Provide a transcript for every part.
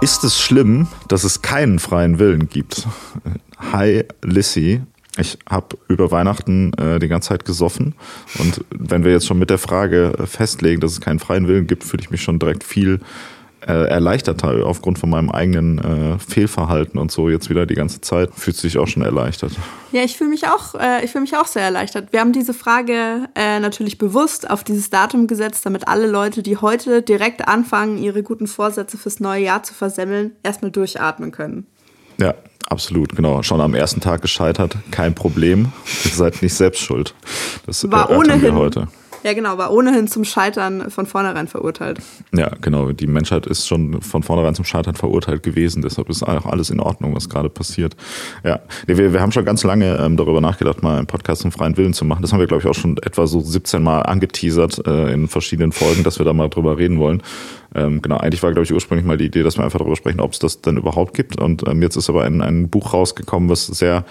Ist es schlimm, dass es keinen freien Willen gibt? Hi, Lissy. Ich habe über Weihnachten äh, die ganze Zeit gesoffen. Und wenn wir jetzt schon mit der Frage festlegen, dass es keinen freien Willen gibt, fühle ich mich schon direkt viel äh, erleichterter aufgrund von meinem eigenen äh, Fehlverhalten und so jetzt wieder die ganze Zeit. Fühlt sich auch schon erleichtert. Ja, ich fühle mich auch, äh, ich fühle mich auch sehr erleichtert. Wir haben diese Frage äh, natürlich bewusst auf dieses Datum gesetzt, damit alle Leute, die heute direkt anfangen, ihre guten Vorsätze fürs neue Jahr zu versemmeln, erstmal durchatmen können. Ja, absolut, genau. Schon am ersten Tag gescheitert, kein Problem. Ihr seid nicht selbst schuld. Das war ohnehin wir heute. Ja, genau, war ohnehin zum Scheitern von vornherein verurteilt. Ja, genau. Die Menschheit ist schon von vornherein zum Scheitern verurteilt gewesen. Deshalb ist auch alles in Ordnung, was gerade passiert. Ja, wir, wir haben schon ganz lange ähm, darüber nachgedacht, mal einen Podcast zum freien Willen zu machen. Das haben wir, glaube ich, auch schon etwa so 17 Mal angeteasert äh, in verschiedenen Folgen, dass wir da mal drüber reden wollen. Ähm, genau, eigentlich war, glaube ich, ursprünglich mal die Idee, dass wir einfach darüber sprechen, ob es das denn überhaupt gibt. Und ähm, jetzt ist aber ein, ein Buch rausgekommen, was sehr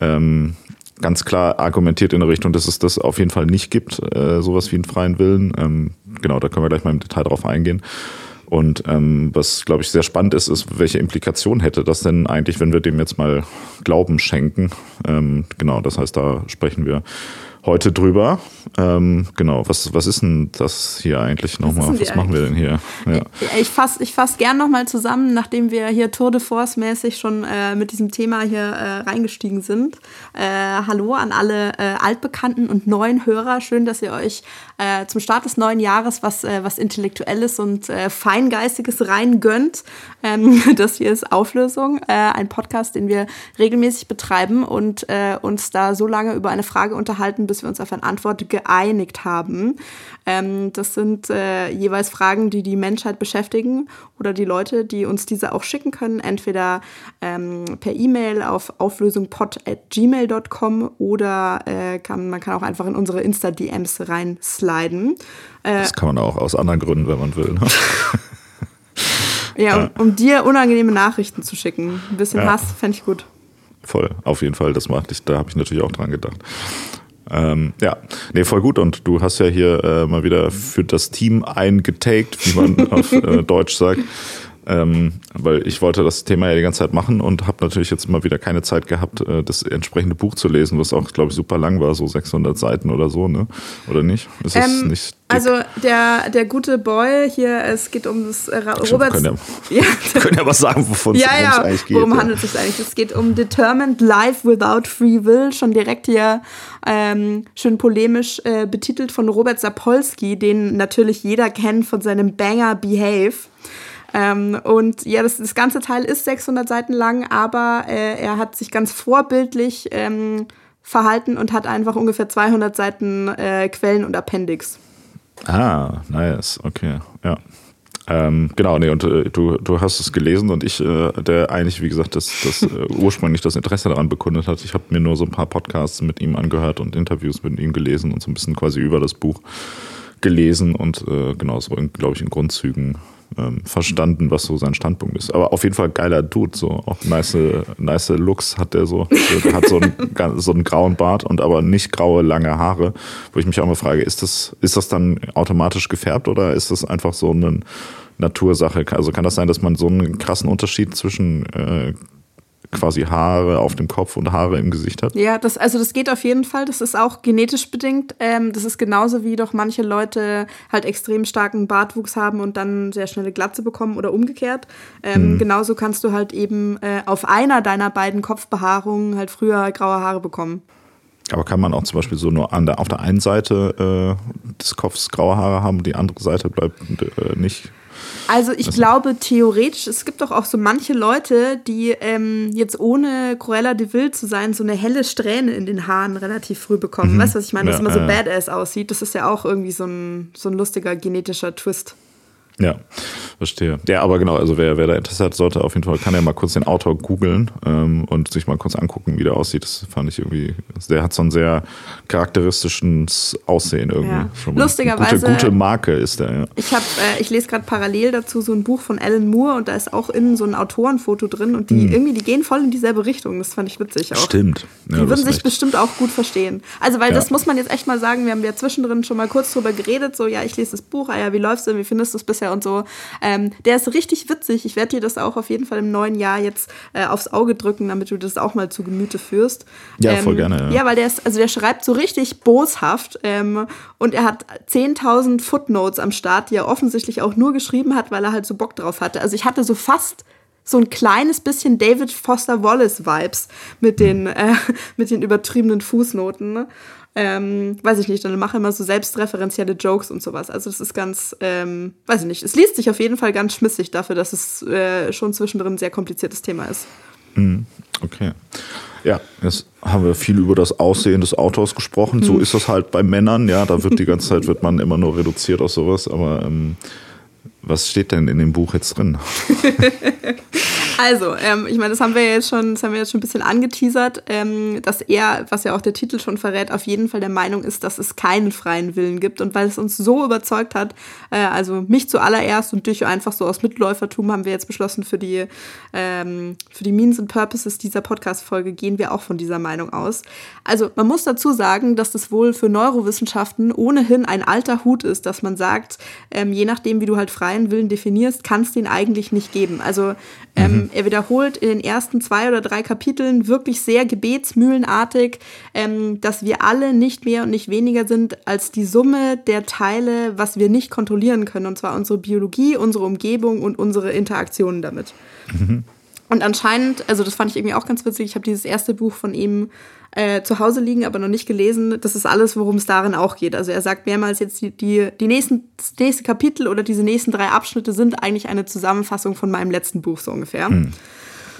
ähm, ganz klar argumentiert in der Richtung, dass es das auf jeden Fall nicht gibt, äh, sowas wie einen freien Willen. Ähm, genau, da können wir gleich mal im Detail drauf eingehen. Und ähm, was, glaube ich, sehr spannend ist, ist, welche Implikation hätte das denn eigentlich, wenn wir dem jetzt mal Glauben schenken? Ähm, genau, das heißt, da sprechen wir heute drüber. Ähm, genau, was, was ist denn das hier eigentlich nochmal? Was, was machen wir denn hier? Ja. Ich fasse ich fass gern nochmal zusammen, nachdem wir hier Tour de Force mäßig schon äh, mit diesem Thema hier äh, reingestiegen sind. Äh, hallo an alle äh, altbekannten und neuen Hörer. Schön, dass ihr euch äh, zum Start des neuen Jahres was, äh, was Intellektuelles und Feingeistiges rein gönnt. Ähm, das hier ist Auflösung, ein Podcast, den wir regelmäßig betreiben und uns da so lange über eine Frage unterhalten, bis wir uns auf eine Antwort geeinigt haben. Ähm, das sind äh, jeweils Fragen, die die Menschheit beschäftigen oder die Leute, die uns diese auch schicken können, entweder ähm, per E-Mail auf auflösungpod.gmail.com oder äh, kann, man kann auch einfach in unsere Insta-DMs reinsliden. Äh, das kann man auch aus anderen Gründen, wenn man will. Ne? ja, um, um, dir unangenehme Nachrichten zu schicken. Ein bisschen ja. Hass fände ich gut. Voll, auf jeden Fall. Das macht ich, da habe ich natürlich auch dran gedacht. Ähm, ja, nee, voll gut. Und du hast ja hier äh, mal wieder für das Team eingetaked, wie man auf äh, Deutsch sagt. Ähm, weil ich wollte das Thema ja die ganze Zeit machen und habe natürlich jetzt mal wieder keine Zeit gehabt, äh, das entsprechende Buch zu lesen, was auch, glaube ich, super lang war, so 600 Seiten oder so, ne? Oder nicht? Ist das ähm, nicht also der, der gute Boy hier, es geht um das äh, Robert. Können ja, ja, können ja was sagen, wovon ja, es ja, eigentlich geht. Worum ja. handelt es sich eigentlich? Es geht um Determined Life Without Free Will, schon direkt hier ähm, schön polemisch äh, betitelt von Robert Sapolsky, den natürlich jeder kennt von seinem Banger Behave. Ähm, und ja, das, das ganze Teil ist 600 Seiten lang, aber äh, er hat sich ganz vorbildlich ähm, verhalten und hat einfach ungefähr 200 Seiten äh, Quellen und Appendix. Ah, nice, okay, ja. Ähm, genau, nee, und äh, du, du hast es gelesen und ich, äh, der eigentlich, wie gesagt, das, das äh, ursprünglich das Interesse daran bekundet hat. Ich habe mir nur so ein paar Podcasts mit ihm angehört und Interviews mit ihm gelesen und so ein bisschen quasi über das Buch gelesen und äh, genau, so, glaube ich, in Grundzügen ähm, verstanden, was so sein Standpunkt ist. Aber auf jeden Fall geiler Dude, so auch nice, nice Looks hat der so. Der hat so einen, so einen grauen Bart und aber nicht graue, lange Haare, wo ich mich auch mal frage, ist das, ist das dann automatisch gefärbt oder ist das einfach so eine Natursache? Also kann das sein, dass man so einen krassen Unterschied zwischen äh, quasi Haare auf dem Kopf und Haare im Gesicht hat? Ja, das, also das geht auf jeden Fall. Das ist auch genetisch bedingt. Ähm, das ist genauso wie doch manche Leute halt extrem starken Bartwuchs haben und dann sehr schnelle Glatze bekommen oder umgekehrt. Ähm, mhm. Genauso kannst du halt eben äh, auf einer deiner beiden Kopfbehaarungen halt früher graue Haare bekommen. Aber kann man auch zum Beispiel so nur an der, auf der einen Seite äh, des Kopfs graue Haare haben, die andere Seite bleibt äh, nicht also ich glaube theoretisch, es gibt doch auch so manche Leute, die ähm, jetzt ohne Cruella de Vil zu sein, so eine helle Strähne in den Haaren relativ früh bekommen. Mhm. Weißt du, was ich meine? Dass ja, immer so äh. badass aussieht. Das ist ja auch irgendwie so ein, so ein lustiger genetischer Twist. Ja, verstehe. Ja, aber genau, also wer, wer da Interesse hat, sollte auf jeden Fall, kann ja mal kurz den Autor googeln ähm, und sich mal kurz angucken, wie der aussieht. Das fand ich irgendwie, der hat so ein sehr charakteristisches Aussehen irgendwie. Ja. Lustigerweise. Gute, gute Marke ist der, ja. Ich habe, äh, ich lese gerade parallel dazu so ein Buch von Alan Moore und da ist auch innen so ein Autorenfoto drin und die hm. irgendwie, die gehen voll in dieselbe Richtung. Das fand ich witzig auch. Stimmt. Ja, die würden sich recht. bestimmt auch gut verstehen. Also, weil ja. das muss man jetzt echt mal sagen, wir haben ja zwischendrin schon mal kurz drüber geredet, so, ja, ich lese das Buch, ah ja, wie läuft's denn, wie findest du es bisher und so. Ähm, der ist richtig witzig. Ich werde dir das auch auf jeden Fall im neuen Jahr jetzt äh, aufs Auge drücken, damit du das auch mal zu Gemüte führst. Ja, ähm, voll gerne. Ja. ja, weil der ist, also der schreibt so richtig boshaft ähm, und er hat 10.000 Footnotes am Start, die er offensichtlich auch nur geschrieben hat, weil er halt so Bock drauf hatte. Also ich hatte so fast so ein kleines bisschen David Foster Wallace Vibes mit den, äh, mit den übertriebenen Fußnoten. Ähm, weiß ich nicht, dann mache immer so selbstreferenzielle Jokes und sowas. Also das ist ganz, ähm, weiß ich nicht, es liest sich auf jeden Fall ganz schmissig dafür, dass es äh, schon zwischendrin ein sehr kompliziertes Thema ist. Mhm. Okay. Ja, jetzt haben wir viel über das Aussehen des Autors gesprochen. So mhm. ist das halt bei Männern, ja, da wird die ganze Zeit wird man immer nur reduziert auf sowas, aber ähm, was steht denn in dem Buch jetzt drin? Also, ähm, ich meine, das haben wir jetzt schon, das haben wir jetzt schon ein bisschen angeteasert, ähm, dass er, was ja auch der Titel schon verrät, auf jeden Fall der Meinung ist, dass es keinen freien Willen gibt. Und weil es uns so überzeugt hat, äh, also mich zuallererst und dich einfach so aus Mitläufertum haben wir jetzt beschlossen, für die, ähm, für die Means and Purposes dieser Podcast-Folge gehen wir auch von dieser Meinung aus. Also, man muss dazu sagen, dass das wohl für Neurowissenschaften ohnehin ein alter Hut ist, dass man sagt, ähm, je nachdem, wie du halt freien Willen definierst, kann es den eigentlich nicht geben. Also, ähm, mhm. er wiederholt in den ersten zwei oder drei Kapiteln wirklich sehr gebetsmühlenartig, ähm, dass wir alle nicht mehr und nicht weniger sind als die Summe der Teile, was wir nicht kontrollieren können. Und zwar unsere Biologie, unsere Umgebung und unsere Interaktionen damit. Mhm. Und anscheinend, also das fand ich irgendwie auch ganz witzig, ich habe dieses erste Buch von ihm äh, zu Hause liegen, aber noch nicht gelesen. Das ist alles, worum es darin auch geht. Also er sagt mehrmals jetzt, die, die, die nächsten, das nächste Kapitel oder diese nächsten drei Abschnitte sind eigentlich eine Zusammenfassung von meinem letzten Buch so ungefähr. Hm.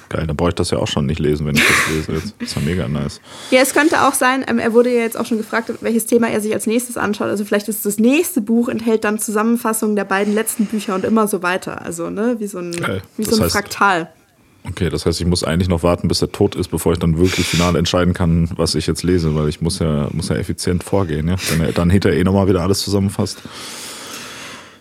Geil, dann brauche ich das ja auch schon nicht lesen, wenn ich das lese. Jetzt. Das ist ja mega nice. Ja, es könnte auch sein, ähm, er wurde ja jetzt auch schon gefragt, welches Thema er sich als nächstes anschaut. Also vielleicht ist das nächste Buch enthält dann Zusammenfassungen der beiden letzten Bücher und immer so weiter. Also, ne, wie so ein, wie so ein heißt, Fraktal. Okay, das heißt, ich muss eigentlich noch warten, bis er tot ist, bevor ich dann wirklich final entscheiden kann, was ich jetzt lese, weil ich muss ja, muss ja effizient vorgehen, ja. Er dann hinterher eh nochmal wieder alles zusammenfasst.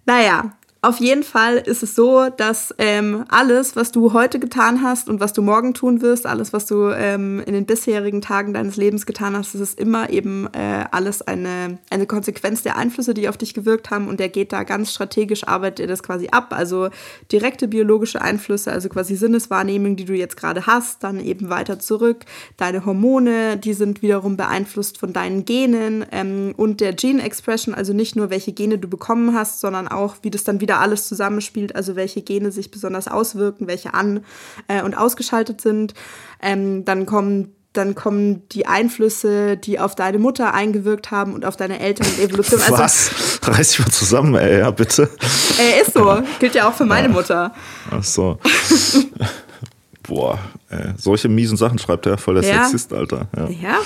Naja, auf jeden Fall ist es so, dass ähm, alles, was du heute getan hast und was du morgen tun wirst, alles, was du ähm, in den bisherigen Tagen deines Lebens getan hast, das ist immer eben äh, alles eine, eine Konsequenz der Einflüsse, die auf dich gewirkt haben und der geht da ganz strategisch, arbeitet er das quasi ab. Also direkte biologische Einflüsse, also quasi Sinneswahrnehmung, die du jetzt gerade hast, dann eben weiter zurück. Deine Hormone, die sind wiederum beeinflusst von deinen Genen ähm, und der Gene Expression, also nicht nur welche Gene du bekommen hast, sondern auch, wie das dann wieder alles zusammenspielt, also welche Gene sich besonders auswirken, welche an- äh, und ausgeschaltet sind. Ähm, dann kommen dann kommen die Einflüsse, die auf deine Mutter eingewirkt haben und auf deine Eltern und Evolution. Also, Was? Reiß dich mal zusammen, ey, ja, bitte. Äh, ist so. Gilt ja auch für meine ja. Mutter. Ach so. Boah, ey. solche miesen Sachen schreibt er, voll der ja. Sexist, Alter. Ja. ja.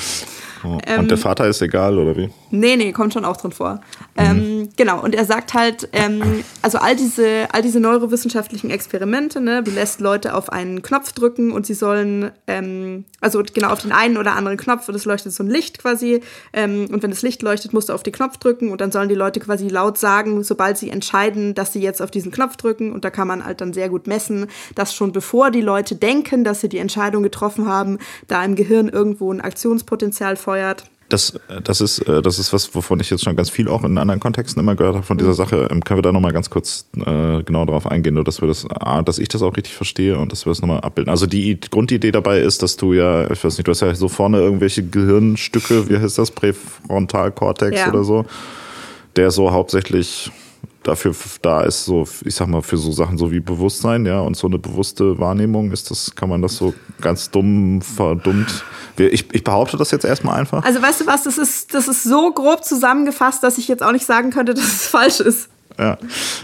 Oh. Und ähm, der Vater ist egal, oder wie? Nee, nee, kommt schon auch drin vor. Mhm. Ähm, genau, und er sagt halt, ähm, also all diese, all diese neurowissenschaftlichen Experimente, ne, du lässt Leute auf einen Knopf drücken und sie sollen, ähm, also genau auf den einen oder anderen Knopf und es leuchtet so ein Licht quasi. Ähm, und wenn das Licht leuchtet, musst du auf den Knopf drücken und dann sollen die Leute quasi laut sagen, sobald sie entscheiden, dass sie jetzt auf diesen Knopf drücken. Und da kann man halt dann sehr gut messen, dass schon bevor die Leute denken, dass sie die Entscheidung getroffen haben, da im Gehirn irgendwo ein Aktionspotenzial vorliegt befeuert. Das, das, ist, äh, das ist was, wovon ich jetzt schon ganz viel auch in anderen Kontexten immer gehört habe von dieser Sache. Ähm, können wir da nochmal ganz kurz äh, genau darauf eingehen, nur dass wir das, dass ich das auch richtig verstehe und dass wir das nochmal abbilden. Also die Grundidee dabei ist, dass du ja, ich weiß nicht, du hast ja so vorne irgendwelche Gehirnstücke, wie heißt das, Präfrontalkortex ja. oder so, der so hauptsächlich dafür da ist, so, ich sag mal, für so Sachen so wie Bewusstsein, ja, und so eine bewusste Wahrnehmung ist das, kann man das so ganz dumm, verdummt. Ich, ich behaupte das jetzt erstmal einfach. Also weißt du was, das ist, das ist so grob zusammengefasst, dass ich jetzt auch nicht sagen könnte, dass es falsch ist. Ja,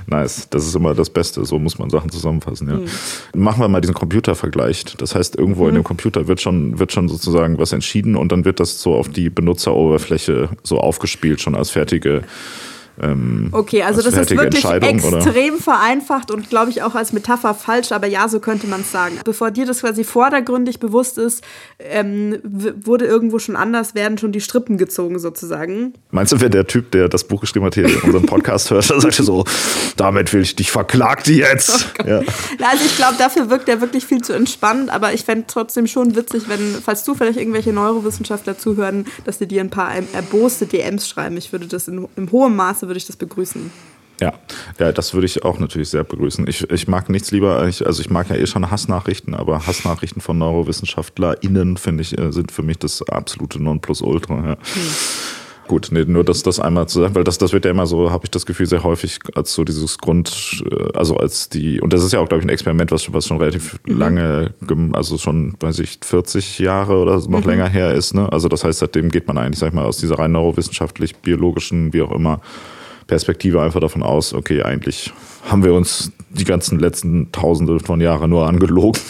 nice. Das ist immer das Beste. So muss man Sachen zusammenfassen. Ja. Mhm. Machen wir mal diesen Computervergleich. Das heißt, irgendwo mhm. in dem Computer wird schon, wird schon sozusagen was entschieden und dann wird das so auf die Benutzeroberfläche so aufgespielt, schon als fertige ähm, Okay, also als das ist wirklich Entscheidung, oder? extrem vereinfacht und glaube ich auch als Metapher falsch, aber ja, so könnte man es sagen. Bevor dir das quasi vordergründig bewusst ist, ähm, wurde irgendwo schon anders, werden schon die Strippen gezogen sozusagen. Meinst du, wer der Typ, der das Buch geschrieben hat, hier unseren Podcast hört, der sagte so, damit will ich dich verklagt jetzt. ja. Na, Also ich glaube, dafür wirkt er wirklich viel zu entspannt, aber ich fände trotzdem schon witzig, wenn, falls zufällig irgendwelche Neurowissenschaftler zuhören, dass die dir ein paar erboste DMs schreiben. Ich würde das in, im hohen Maße würde ich das begrüßen. Ja, ja, das würde ich auch natürlich sehr begrüßen. Ich, ich mag nichts lieber, ich, also ich mag ja eh schon Hassnachrichten, aber Hassnachrichten von NeurowissenschaftlerInnen, finde ich, äh, sind für mich das absolute Nonplusultra. Ja. Gut, nee, nur das, das einmal zu sagen, weil das, das wird ja immer so, habe ich das Gefühl, sehr häufig als so dieses Grund, äh, also als die, und das ist ja auch, glaube ich, ein Experiment, was, was schon relativ lange, gem- also schon, weiß ich, 40 Jahre oder noch länger her ist. Ne? Also das heißt, seitdem geht man eigentlich, sag ich mal, aus dieser rein neurowissenschaftlich, biologischen, wie auch immer, Perspektive einfach davon aus, okay, eigentlich haben wir uns die ganzen letzten Tausende von Jahren nur angelogen.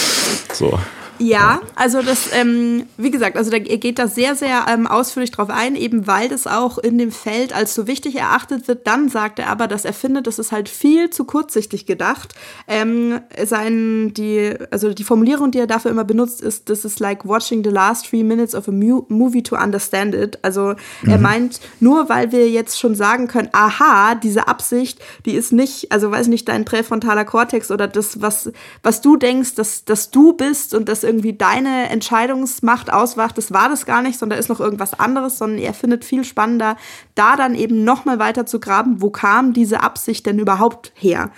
so. Ja, also das, ähm, wie gesagt, also da, er geht da sehr, sehr ähm, ausführlich drauf ein, eben weil das auch in dem Feld als so wichtig erachtet wird. Dann sagt er aber, dass er findet, das ist halt viel zu kurzsichtig gedacht. Ähm, sein, die, also die Formulierung, die er dafür immer benutzt, ist, this is like watching the last three minutes of a movie to understand it. Also er meint, nur weil wir jetzt schon sagen können, aha, diese Absicht, die ist nicht, also weiß nicht, dein präfrontaler Kortex oder das, was, was du denkst, dass, dass du bist und dass irgendwie deine Entscheidungsmacht auswacht, das war das gar nicht, sondern da ist noch irgendwas anderes, sondern er findet viel spannender, da dann eben nochmal weiter zu graben, wo kam diese Absicht denn überhaupt her?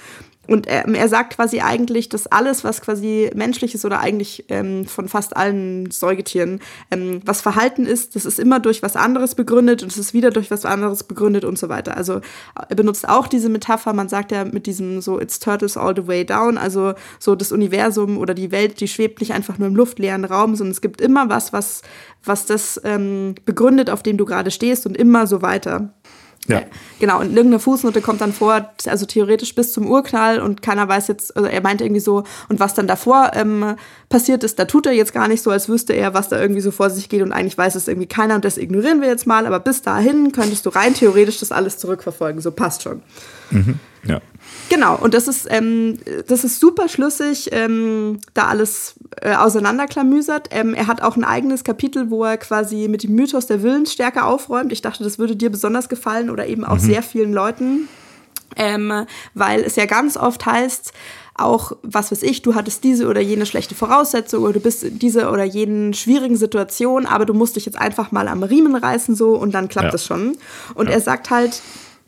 Und er, er sagt quasi eigentlich, dass alles, was quasi menschlich ist oder eigentlich ähm, von fast allen Säugetieren, ähm, was Verhalten ist, das ist immer durch was anderes begründet und es ist wieder durch was anderes begründet und so weiter. Also er benutzt auch diese Metapher, man sagt ja mit diesem so, it's turtles all the way down, also so das Universum oder die Welt, die schwebt nicht einfach nur im luftleeren Raum, sondern es gibt immer was, was, was das ähm, begründet, auf dem du gerade stehst und immer so weiter. Ja. Genau, und in irgendeiner Fußnote kommt dann vor, also theoretisch bis zum Urknall und keiner weiß jetzt, also er meinte irgendwie so, und was dann davor ähm, passiert ist, da tut er jetzt gar nicht so, als wüsste er, was da irgendwie so vor sich geht und eigentlich weiß es irgendwie keiner und das ignorieren wir jetzt mal, aber bis dahin könntest du rein theoretisch das alles zurückverfolgen, so passt schon. Ja. Genau, und das ist, ähm, das ist super schlüssig, ähm, da alles äh, auseinanderklamüsert. Ähm, er hat auch ein eigenes Kapitel, wo er quasi mit dem Mythos der Willensstärke aufräumt. Ich dachte, das würde dir besonders gefallen oder eben auch sehr vielen Leuten, ähm, weil es ja ganz oft heißt, auch, was weiß ich, du hattest diese oder jene schlechte Voraussetzung oder du bist in dieser oder jenen schwierigen Situation, aber du musst dich jetzt einfach mal am Riemen reißen so und dann klappt Ja. es schon. Und Ja. er sagt halt,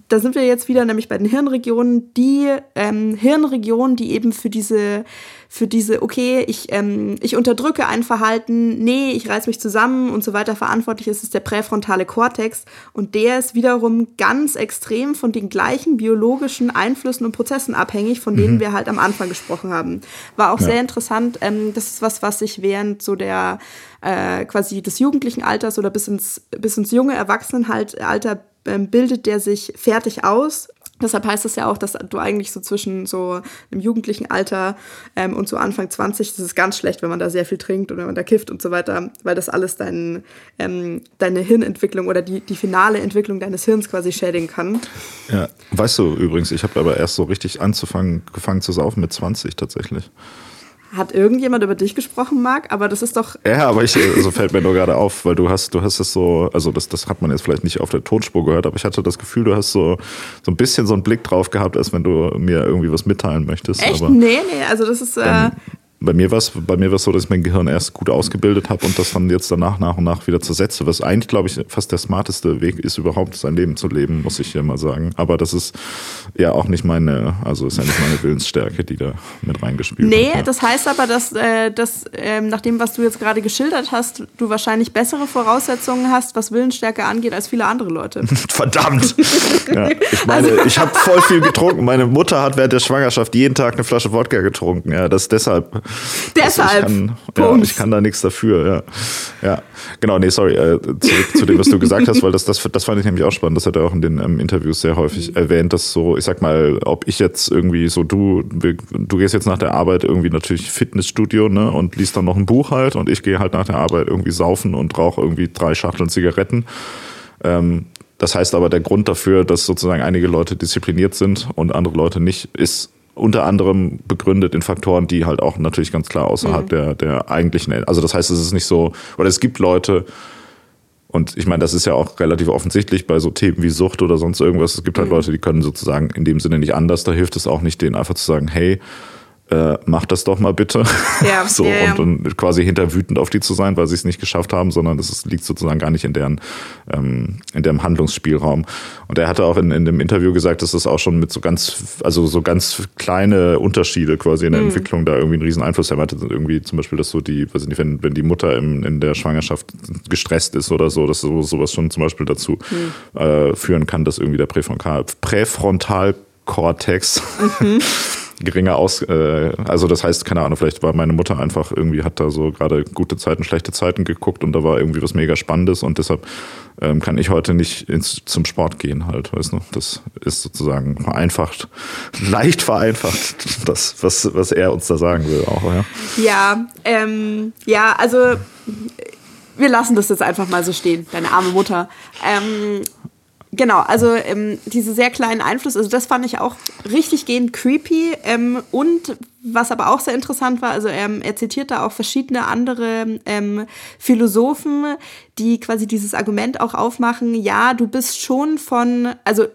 da sind wir jetzt wieder nämlich bei den Hirnregionen, die ähm, Hirnregionen, die eben für diese, für diese, okay, ich, ähm, ich unterdrücke ein Verhalten, nee, ich reiß mich zusammen und so weiter verantwortlich ist, ist der präfrontale Kortex und der ist wiederum ganz extrem von den gleichen biologischen Einflüssen und Prozessen abhängig, von denen wir halt am Anfang gesprochen haben. War auch Ja. sehr interessant. Ähm, das ist was, was sich während so der äh, quasi des jugendlichen Alters oder bis ins, bis ins junge Erwachsenenalter bildet der sich fertig aus. Deshalb heißt es ja auch, dass du eigentlich so zwischen so einem jugendlichen Alter ähm, und so Anfang 20, das ist ganz schlecht, wenn man da sehr viel trinkt oder wenn man da kifft und so weiter, weil das alles dein, ähm, deine Hirnentwicklung oder die, die finale Entwicklung deines Hirns quasi schädigen kann. ja. Weißt du übrigens, ich habe aber erst so richtig anzufangen, gefangen zu saufen mit 20 tatsächlich. Hat irgendjemand über dich gesprochen, Marc? Aber das ist doch. Ja, aber ich, also fällt mir nur gerade auf, weil du hast, du hast es so, also das, das hat man jetzt vielleicht nicht auf der Tonspur gehört, aber ich hatte das Gefühl, du hast so, so ein bisschen so einen Blick drauf gehabt, als wenn du mir irgendwie was mitteilen möchtest. Echt? Aber Nee, nee, also das ist. Äh, bei mir war es bei mir war es so, dass ich mein Gehirn erst gut ausgebildet habe und das dann jetzt danach nach und nach wieder zersetze, was eigentlich, glaube ich, fast der smarteste Weg ist, überhaupt sein Leben zu leben, muss ich ja mal sagen. Aber das ist ja auch nicht meine, also ist ja nicht meine Willensstärke, die da mit reingespielt Nee, hat. ja. das heißt aber, dass, äh, dass ähm, nach dem, was du jetzt gerade geschildert hast, du wahrscheinlich bessere Voraussetzungen hast, was Willensstärke angeht, als viele andere Leute. Verdammt! ja, ich meine, Also- ich habe voll viel getrunken. Meine Mutter hat während der Schwangerschaft jeden Tag eine Flasche Wodka getrunken. Ja, das deshalb. Deshalb. Also ich, kann, ja, Punkt. ich kann da nichts dafür. Ja, ja. genau. Nee, sorry. Äh, zurück zu dem, was du gesagt hast, weil das, das, das fand ich nämlich auch spannend. Das hat er auch in den ähm, Interviews sehr häufig Mhm. erwähnt, dass so, ich sag mal, ob ich jetzt irgendwie so du, du gehst jetzt nach der Arbeit irgendwie natürlich Fitnessstudio, ne, und liest dann noch ein Buch halt, und ich gehe halt nach der Arbeit irgendwie saufen und rauche irgendwie drei Schachteln Zigaretten. Ähm, das heißt aber, der Grund dafür, dass sozusagen einige Leute diszipliniert sind und andere Leute nicht, ist unter anderem begründet in Faktoren, die halt auch natürlich ganz klar außerhalb mhm. der, der eigentlichen, also das heißt, es ist nicht so, oder es gibt Leute, und ich meine, das ist ja auch relativ offensichtlich bei so Themen wie Sucht oder sonst irgendwas. Es gibt halt mhm. Leute, die können sozusagen in dem Sinne nicht anders. Da hilft es auch nicht, denen einfach zu sagen, hey, äh, mach das doch mal bitte. Ja, so, ja, ja. Und, und quasi hinter wütend auf die zu sein, weil sie es nicht geschafft haben, sondern das liegt sozusagen gar nicht in deren, ähm, in deren Handlungsspielraum. Und er hatte auch in, in dem Interview gesagt, dass das auch schon mit so ganz, also so ganz kleine Unterschiede quasi in der mhm. Entwicklung da irgendwie einen riesen Einfluss haben. Er irgendwie zum Beispiel, dass so die, weiß nicht, wenn, wenn die Mutter im, in der Schwangerschaft gestresst ist oder so, dass so, sowas schon zum Beispiel dazu mhm. äh, führen kann, dass irgendwie der Präfrontal, Präfrontalkortex mhm. geringer aus, äh, also das heißt, keine Ahnung, vielleicht war meine Mutter einfach irgendwie, hat da so gerade gute Zeiten, schlechte Zeiten geguckt und da war irgendwie was mega Spannendes und deshalb ähm, kann ich heute nicht ins, zum Sport gehen halt, weißt du. Das ist sozusagen vereinfacht, leicht vereinfacht, das, was, was er uns da sagen will auch, ja. Ja, ähm, ja, also wir lassen das jetzt einfach mal so stehen, deine arme Mutter. Ähm, Genau, also ähm, diese sehr kleinen Einfluss, also das fand ich auch richtig gehend creepy. Ähm, und was aber auch sehr interessant war, also ähm, er zitiert da auch verschiedene andere ähm, Philosophen, die quasi dieses Argument auch aufmachen, ja, du bist schon von, also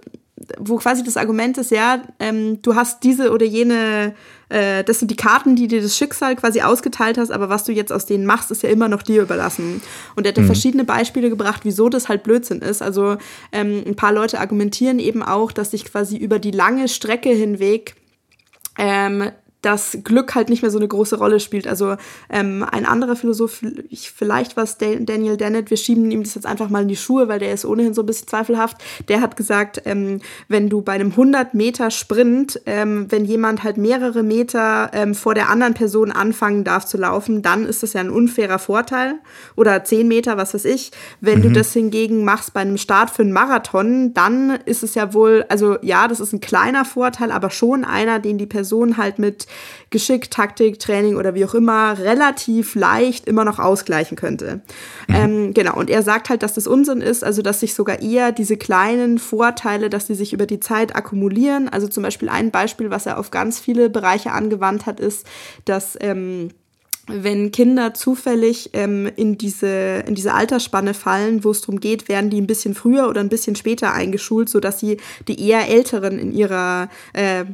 wo quasi das Argument ist, ja, ähm, du hast diese oder jene, äh, das sind die Karten, die dir das Schicksal quasi ausgeteilt hast, aber was du jetzt aus denen machst, ist ja immer noch dir überlassen. Und er hat mhm. verschiedene Beispiele gebracht, wieso das halt Blödsinn ist. Also ähm, ein paar Leute argumentieren eben auch, dass sich quasi über die lange Strecke hinweg ähm, dass Glück halt nicht mehr so eine große Rolle spielt. Also ähm, ein anderer Philosoph, vielleicht war es Daniel Dennett, wir schieben ihm das jetzt einfach mal in die Schuhe, weil der ist ohnehin so ein bisschen zweifelhaft. Der hat gesagt, ähm, wenn du bei einem 100 Meter Sprint, ähm, wenn jemand halt mehrere Meter ähm, vor der anderen Person anfangen darf zu laufen, dann ist das ja ein unfairer Vorteil. Oder 10 Meter, was weiß ich. Wenn mhm. du das hingegen machst bei einem Start für einen Marathon, dann ist es ja wohl, also ja, das ist ein kleiner Vorteil, aber schon einer, den die Person halt mit Geschick, Taktik, Training oder wie auch immer relativ leicht immer noch ausgleichen könnte. Mhm. Ähm, genau, und er sagt halt, dass das Unsinn ist, also dass sich sogar eher diese kleinen Vorteile, dass die sich über die Zeit akkumulieren. Also zum Beispiel ein Beispiel, was er auf ganz viele Bereiche angewandt hat, ist, dass ähm, wenn Kinder zufällig ähm, in, diese, in diese Altersspanne fallen, wo es darum geht, werden die ein bisschen früher oder ein bisschen später eingeschult, sodass sie die eher Älteren in ihrer äh,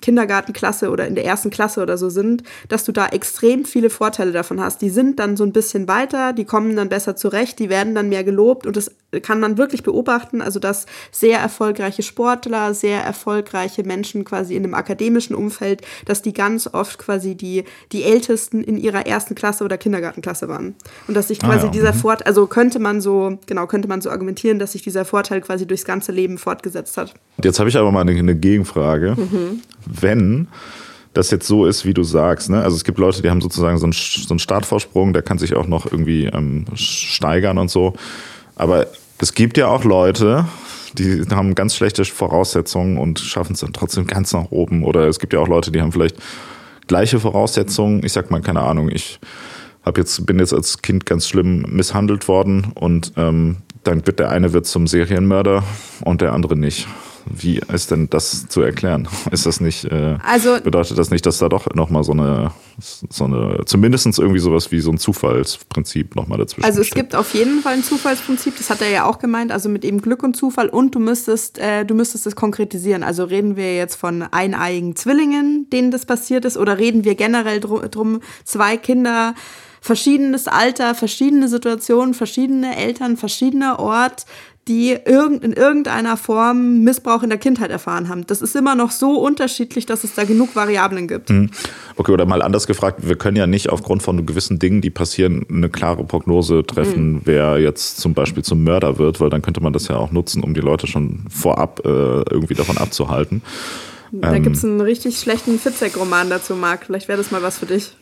Kindergartenklasse oder in der ersten Klasse oder so sind, dass du da extrem viele Vorteile davon hast. Die sind dann so ein bisschen weiter, die kommen dann besser zurecht, die werden dann mehr gelobt und das kann man wirklich beobachten, also dass sehr erfolgreiche Sportler, sehr erfolgreiche Menschen quasi in einem akademischen Umfeld, dass die ganz oft quasi die, die Ältesten in ihrer ersten Klasse oder Kindergartenklasse waren. Und dass sich ah, quasi ah, ja. dieser mhm. Vorteil, also könnte man so, genau, könnte man so argumentieren, dass sich dieser Vorteil quasi durchs ganze Leben fortgesetzt hat. Jetzt habe ich aber mal eine, eine Gegenfrage. Mhm. Wenn das jetzt so ist, wie du sagst. Ne? Also es gibt Leute, die haben sozusagen so einen, so einen Startvorsprung, der kann sich auch noch irgendwie ähm, steigern und so. Aber es gibt ja auch Leute, die haben ganz schlechte Voraussetzungen und schaffen es dann trotzdem ganz nach oben. Oder es gibt ja auch Leute, die haben vielleicht gleiche Voraussetzungen. Ich sag mal, keine Ahnung, ich hab jetzt, bin jetzt als Kind ganz schlimm misshandelt worden und ähm, dann wird der eine wird zum Serienmörder und der andere nicht. Wie ist denn das zu erklären? Ist das nicht, äh, also, bedeutet das nicht, dass da doch nochmal so eine, so eine, zumindest irgendwie sowas wie so ein Zufallsprinzip nochmal dazwischen Also es steht. gibt auf jeden Fall ein Zufallsprinzip, das hat er ja auch gemeint, also mit eben Glück und Zufall und du müsstest, äh, du müsstest es konkretisieren. Also reden wir jetzt von eineigen Zwillingen, denen das passiert ist, oder reden wir generell drum, drum zwei Kinder, verschiedenes Alter, verschiedene Situationen, verschiedene Eltern, verschiedener Ort, die in irgendeiner Form Missbrauch in der Kindheit erfahren haben. Das ist immer noch so unterschiedlich, dass es da genug Variablen gibt. Mhm. Okay, oder mal anders gefragt, wir können ja nicht aufgrund von gewissen Dingen, die passieren, eine klare Prognose treffen, mhm. wer jetzt zum Beispiel zum Mörder wird, weil dann könnte man das ja auch nutzen, um die Leute schon vorab äh, irgendwie davon abzuhalten. Da ähm, gibt es einen richtig schlechten Fitzek-Roman dazu, Marc. Vielleicht wäre das mal was für dich.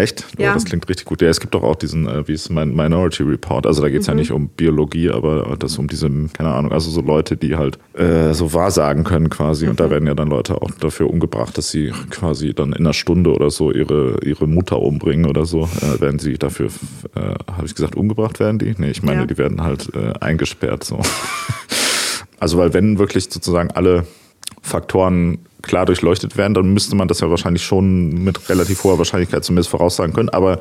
Echt? Oh, ja. Oh, das klingt richtig gut. Ja, es gibt doch auch diesen, äh, wie ist mein Minority Report. Also da geht es mhm. ja nicht um Biologie, aber das um diese, keine Ahnung, also so Leute, die halt äh, so wahrsagen können quasi. Mhm. Und da mhm. werden ja dann Leute auch dafür umgebracht, dass sie quasi dann in einer Stunde oder so ihre, ihre Mutter umbringen oder so. Äh, werden sie dafür, äh, habe ich gesagt, umgebracht werden die? Nee, ich meine, ja. die werden halt äh, eingesperrt so. Also weil wenn wirklich sozusagen alle Faktoren klar durchleuchtet werden, dann müsste man das ja wahrscheinlich schon mit relativ hoher Wahrscheinlichkeit zumindest voraussagen können. Aber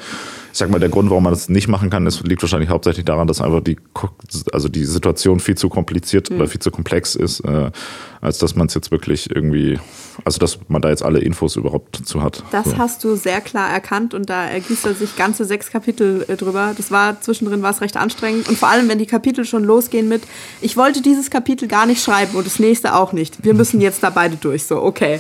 ich sag mal, der Grund, warum man das nicht machen kann, ist, liegt wahrscheinlich hauptsächlich daran, dass einfach die, also die Situation viel zu kompliziert mhm. oder viel zu komplex ist, äh, als dass man es jetzt wirklich irgendwie, also dass man da jetzt alle Infos überhaupt zu hat. Das so. hast du sehr klar erkannt und da ergießt er sich ganze sechs Kapitel äh, drüber. Das war zwischendrin war es recht anstrengend und vor allem, wenn die Kapitel schon losgehen mit, ich wollte dieses Kapitel gar nicht schreiben und das nächste auch nicht. Wir müssen jetzt da beide durch. So, okay.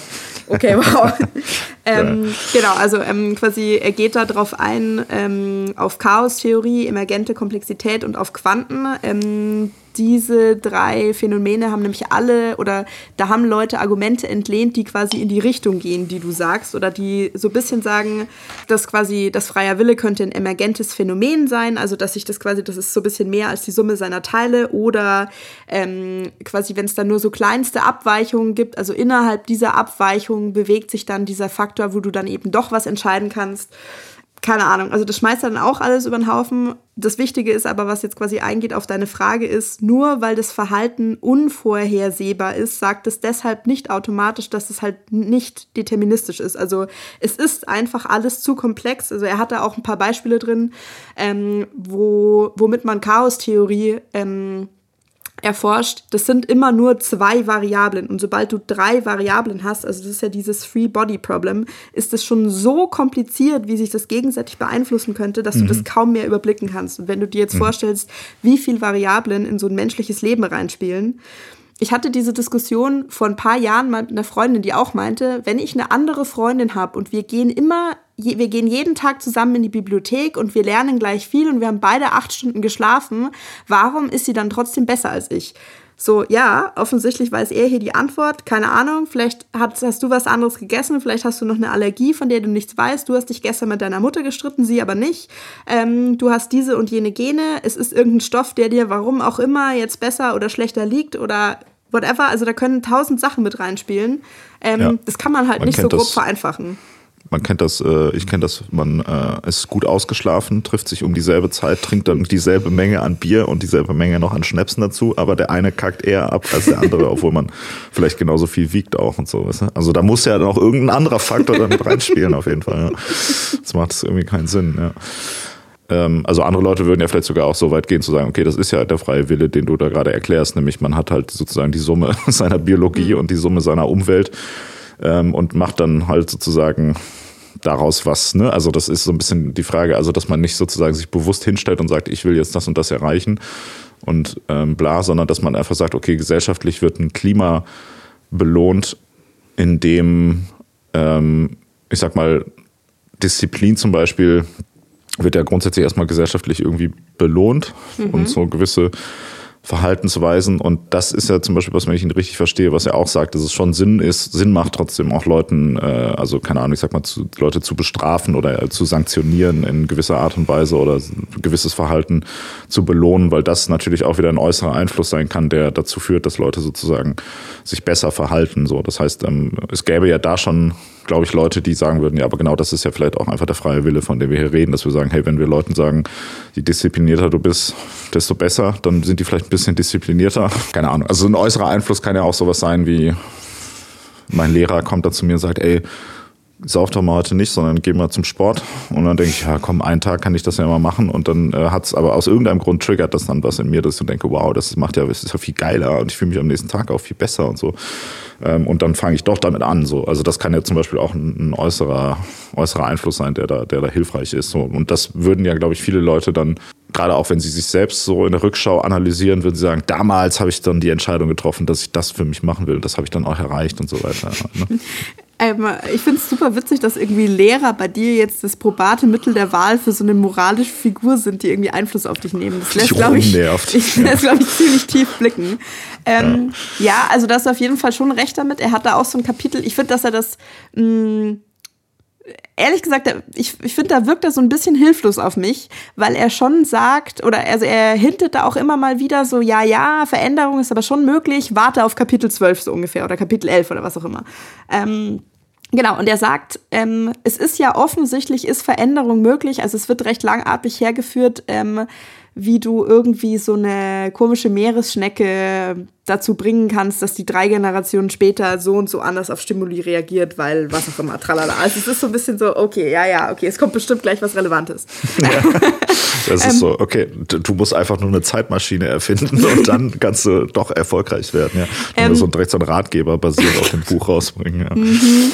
Okay, wow. ähm, genau, also ähm, quasi er geht da drauf ein, ähm, auf Chaostheorie, emergente Komplexität und auf Quanten. Ähm, diese drei Phänomene haben nämlich alle oder da haben Leute Argumente entlehnt, die quasi in die Richtung gehen, die du sagst oder die so ein bisschen sagen, dass quasi das freier Wille könnte ein emergentes Phänomen sein, also dass sich das quasi, das ist so ein bisschen mehr als die Summe seiner Teile oder ähm, quasi, wenn es dann nur so kleinste Abweichungen gibt, also innerhalb dieser Abweichungen bewegt sich dann dieser Faktor, wo du dann eben doch was entscheiden kannst keine Ahnung, also das schmeißt dann auch alles über den Haufen. Das Wichtige ist aber, was jetzt quasi eingeht auf deine Frage, ist, nur weil das Verhalten unvorhersehbar ist, sagt es deshalb nicht automatisch, dass es halt nicht deterministisch ist. Also es ist einfach alles zu komplex. Also er hat da auch ein paar Beispiele drin, ähm, wo, womit man Chaostheorie ähm, erforscht, das sind immer nur zwei Variablen. Und sobald du drei Variablen hast, also das ist ja dieses Free Body Problem, ist es schon so kompliziert, wie sich das gegenseitig beeinflussen könnte, dass mhm. du das kaum mehr überblicken kannst. Und wenn du dir jetzt mhm. vorstellst, wie viele Variablen in so ein menschliches Leben reinspielen, ich hatte diese Diskussion vor ein paar Jahren mal mit einer Freundin, die auch meinte, wenn ich eine andere Freundin habe und wir gehen immer, wir gehen jeden Tag zusammen in die Bibliothek und wir lernen gleich viel und wir haben beide acht Stunden geschlafen, warum ist sie dann trotzdem besser als ich? So, ja, offensichtlich weiß er hier die Antwort. Keine Ahnung, vielleicht hast, hast, du was anderes gegessen, vielleicht hast du noch eine Allergie, von der du nichts weißt. Du hast dich gestern mit deiner Mutter gestritten, sie aber nicht. Ähm, du hast diese und jene Gene. Es ist irgendein Stoff, der dir warum auch immer jetzt besser oder schlechter liegt oder whatever. Also da können tausend Sachen mit reinspielen. Ähm, ja. Das kann man halt man nicht so grob vereinfachen man kennt das, äh, ich kenne das, man äh, ist gut ausgeschlafen, trifft sich um dieselbe Zeit, trinkt dann dieselbe Menge an Bier und dieselbe Menge noch an Schnäpsen dazu, aber der eine kackt eher ab als der andere, obwohl man vielleicht genauso viel wiegt auch und so. Weißt du? Also da muss ja noch irgendein anderer Faktor damit reinspielen, auf jeden Fall. Ja. Das macht irgendwie keinen Sinn, ja ähm, also andere Leute würden ja vielleicht sogar auch so weit gehen zu sagen, okay, das ist ja der freie Wille, den du da gerade erklärst, nämlich man hat halt sozusagen die Summe seiner Biologie und die Summe seiner Umwelt ähm, und macht dann halt sozusagen daraus was. Ne? Also das ist so ein bisschen die Frage, also dass man nicht sozusagen sich bewusst hinstellt und sagt, ich will jetzt das und das erreichen und ähm, bla, sondern dass man einfach sagt, okay, gesellschaftlich wird ein Klima belohnt, in dem, ähm, ich sag mal, Disziplin zum Beispiel wird ja grundsätzlich erstmal gesellschaftlich irgendwie belohnt mhm. und so gewisse Verhaltensweisen. Und das ist ja zum Beispiel, was wenn ich ihn richtig verstehe, was er auch sagt, dass es schon Sinn ist, Sinn macht trotzdem auch Leuten, äh, also keine Ahnung, ich sag mal, zu, Leute zu bestrafen oder äh, zu sanktionieren in gewisser Art und Weise oder gewisses Verhalten zu belohnen, weil das natürlich auch wieder ein äußerer Einfluss sein kann, der dazu führt, dass Leute sozusagen sich besser verhalten. So, das heißt, ähm, es gäbe ja da schon glaube ich, Leute, die sagen würden, ja, aber genau das ist ja vielleicht auch einfach der freie Wille, von dem wir hier reden, dass wir sagen, hey, wenn wir Leuten sagen, je disziplinierter du bist, desto besser, dann sind die vielleicht ein bisschen disziplinierter. Keine Ahnung. Also ein äußerer Einfluss kann ja auch sowas sein wie, mein Lehrer kommt da zu mir und sagt, ey, sauf doch mal heute nicht, sondern geh mal zum Sport. Und dann denke ich, ja komm, einen Tag kann ich das ja mal machen. Und dann äh, hat es aber aus irgendeinem Grund triggert das dann was in mir, dass ich denke, wow, das macht ja, das ist ja viel geiler und ich fühle mich am nächsten Tag auch viel besser und so. Ähm, und dann fange ich doch damit an. So. Also das kann ja zum Beispiel auch ein, ein, äußerer, äußerer Einfluss sein, der da, der da hilfreich ist. So. Und das würden ja, glaube ich, viele Leute dann, gerade auch wenn sie sich selbst so in der Rückschau analysieren, würden sie sagen, damals habe ich dann die Entscheidung getroffen, dass ich das für mich machen will. Das habe ich dann auch erreicht und so weiter. Ne? Ähm, ich finde es super witzig, dass irgendwie Lehrer bei dir jetzt das probate Mittel der Wahl für so eine moralische Figur sind, die irgendwie Einfluss auf dich nehmen. Das lässt, glaube ich, ich ja. lässt, glaub ich, ziemlich tief blicken. Ähm, ja. ja. also da ist auf jeden Fall schon recht damit. Er hat da auch so ein Kapitel. Ich finde, dass er das mh, mm, ehrlich gesagt, ich, ich finde, da wirkt er so ein bisschen hilflos auf mich, weil er schon sagt, oder also er hintet da auch immer mal wieder so, ja, ja, Veränderung ist aber schon möglich, warte auf Kapitel 12 so ungefähr oder Kapitel 11 oder was auch immer. Ähm, Genau, und er sagt, ähm, es ist ja offensichtlich, ist Veränderung möglich, also es wird recht langatmig hergeführt, ähm, wie du irgendwie so eine komische Meeresschnecke dazu bringen kannst, dass die drei Generationen später so und so anders auf Stimuli reagiert, weil was auch immer, tralala. Also es ist so ein bisschen so, okay, ja, ja, okay, es kommt bestimmt gleich was Relevantes. Ja. Das ist so, okay, du musst einfach nur eine Zeitmaschine erfinden und dann kannst du doch erfolgreich werden. Ja. Ähm, so direkt so ein Ratgeber basiert auf dem Buch rausbringen. Ja. Mhm.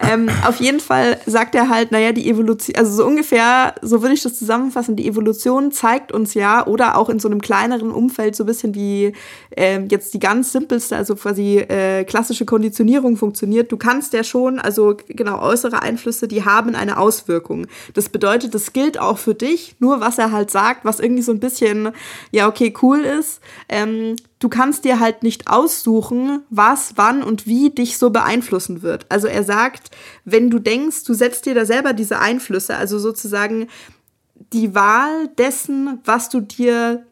Ähm, auf jeden Fall sagt er halt, naja, die Evolution, also so ungefähr, so würde ich das zusammenfassen, die Evolution zeigt uns ja, oder auch in so einem kleineren Umfeld, so ein bisschen wie ähm, jetzt die ganz simpelste, also quasi äh, klassische Konditionierung funktioniert. Du kannst ja schon, also genau, äußere Einflüsse, die haben eine Auswirkung. Das bedeutet, das gilt auch für dich, nur was er halt sagt, was irgendwie so ein bisschen, ja, okay, cool ist. Ähm, du kannst dir halt nicht aussuchen, was, wann und wie dich so beeinflussen wird. Also er sagt, wenn du denkst, du setzt dir da selber diese Einflüsse, also sozusagen die Wahl dessen, was du dir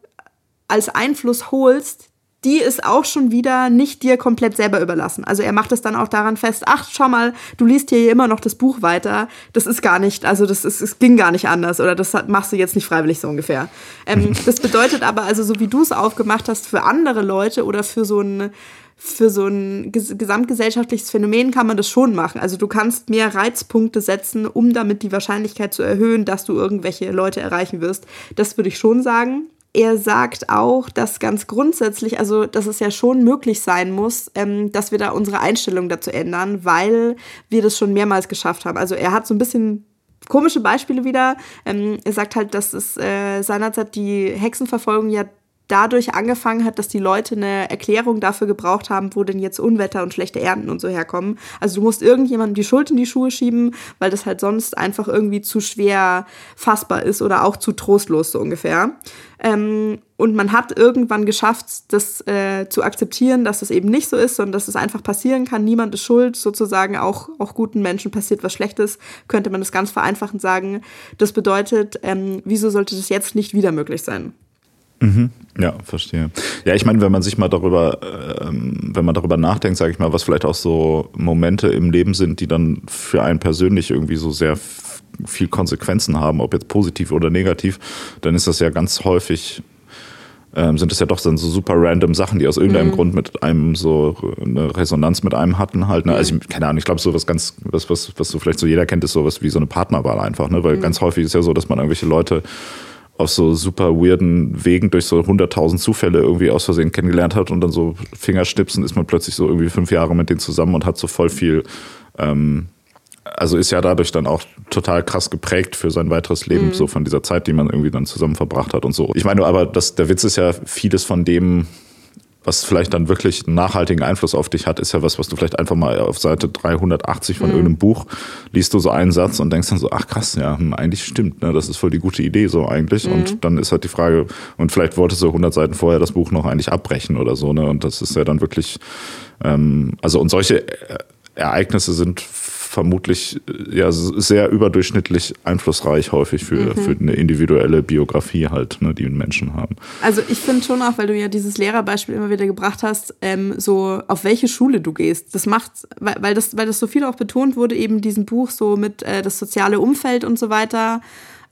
als Einfluss holst, die ist auch schon wieder nicht dir komplett selber überlassen. Also er macht es dann auch daran fest, ach, schau mal, du liest hier immer noch das Buch weiter. Das ist gar nicht, also das ist, es ging gar nicht anders oder das machst du jetzt nicht freiwillig so ungefähr. Ähm, das bedeutet aber also, so wie du es aufgemacht hast, für andere Leute oder für so ein für so ein gesamtgesellschaftliches Phänomen kann man das schon machen. Also du kannst mehr Reizpunkte setzen, um damit die Wahrscheinlichkeit zu erhöhen, dass du irgendwelche Leute erreichen wirst. Das würde ich schon sagen er sagt auch, dass ganz grundsätzlich, also dass es ja schon möglich sein muss, ähm, dass wir da unsere Einstellung dazu ändern, weil wir das schon mehrmals geschafft haben. Also er hat so ein bisschen komische Beispiele wieder. Ähm, er sagt halt, dass es äh, seinerzeit die Hexenverfolgung ja dadurch angefangen hat, dass die Leute eine Erklärung dafür gebraucht haben, wo denn jetzt Unwetter und schlechte Ernten und so herkommen. Also du musst irgendjemandem die Schuld in die Schuhe schieben, weil das halt sonst einfach irgendwie zu schwer fassbar ist oder auch zu trostlos so ungefähr. Ähm, und man hat irgendwann geschafft, das äh, zu akzeptieren, dass das eben nicht so ist, sondern dass es einfach passieren kann. Niemand ist schuld, sozusagen auch, auch guten Menschen passiert was Schlechtes, könnte man das ganz vereinfachend sagen. Das bedeutet, ähm, wieso sollte das jetzt nicht wieder möglich sein? Mhm. Ja, verstehe. Ja, ich meine, wenn man sich mal darüber, ähm, wenn man darüber nachdenkt, sage ich mal, was vielleicht auch so Momente im Leben sind, die dann für einen persönlich irgendwie so sehr viel Konsequenzen haben, ob jetzt positiv oder negativ, dann ist das ja ganz häufig ähm, sind es ja doch dann so super random Sachen, die aus irgendeinem mhm. Grund mit einem so eine Resonanz mit einem hatten halt. Ne? Also ich, keine Ahnung, ich glaube so was ganz, was, was, was so vielleicht so jeder kennt, ist sowas wie so eine Partnerwahl einfach, ne? Weil mhm. ganz häufig ist ja so, dass man irgendwelche Leute auf so super weirden Wegen durch so hunderttausend Zufälle irgendwie aus Versehen kennengelernt hat und dann so Fingerschnipsen ist man plötzlich so irgendwie fünf Jahre mit denen zusammen und hat so voll viel, ähm, also ist ja dadurch dann auch total krass geprägt für sein weiteres Leben, mhm. so von dieser Zeit, die man irgendwie dann zusammen verbracht hat und so. Ich meine, aber das, der Witz ist ja, vieles von dem, was vielleicht dann wirklich einen nachhaltigen Einfluss auf dich hat, ist ja was, was du vielleicht einfach mal auf Seite 380 von mhm. irgendeinem Buch liest du so einen Satz und denkst dann so, ach krass, ja, hm, eigentlich stimmt, ne, das ist voll die gute Idee so eigentlich. Mhm. Und dann ist halt die Frage, und vielleicht wolltest du 100 Seiten vorher das Buch noch eigentlich abbrechen oder so, ne, und das ist ja dann wirklich, ähm, also und solche Ereignisse sind vermutlich äh, ja sehr überdurchschnittlich einflussreich häufig für, mhm. für eine individuelle Biografie halt, ne, die Menschen haben. Also ich finde schon auch, weil du ja dieses Lehrerbeispiel immer wieder gebracht hast, ähm, so auf welche Schule du gehst. Das macht, weil, weil, das, weil das so viel auch betont wurde, eben diesem Buch so mit äh, das soziale Umfeld und so weiter.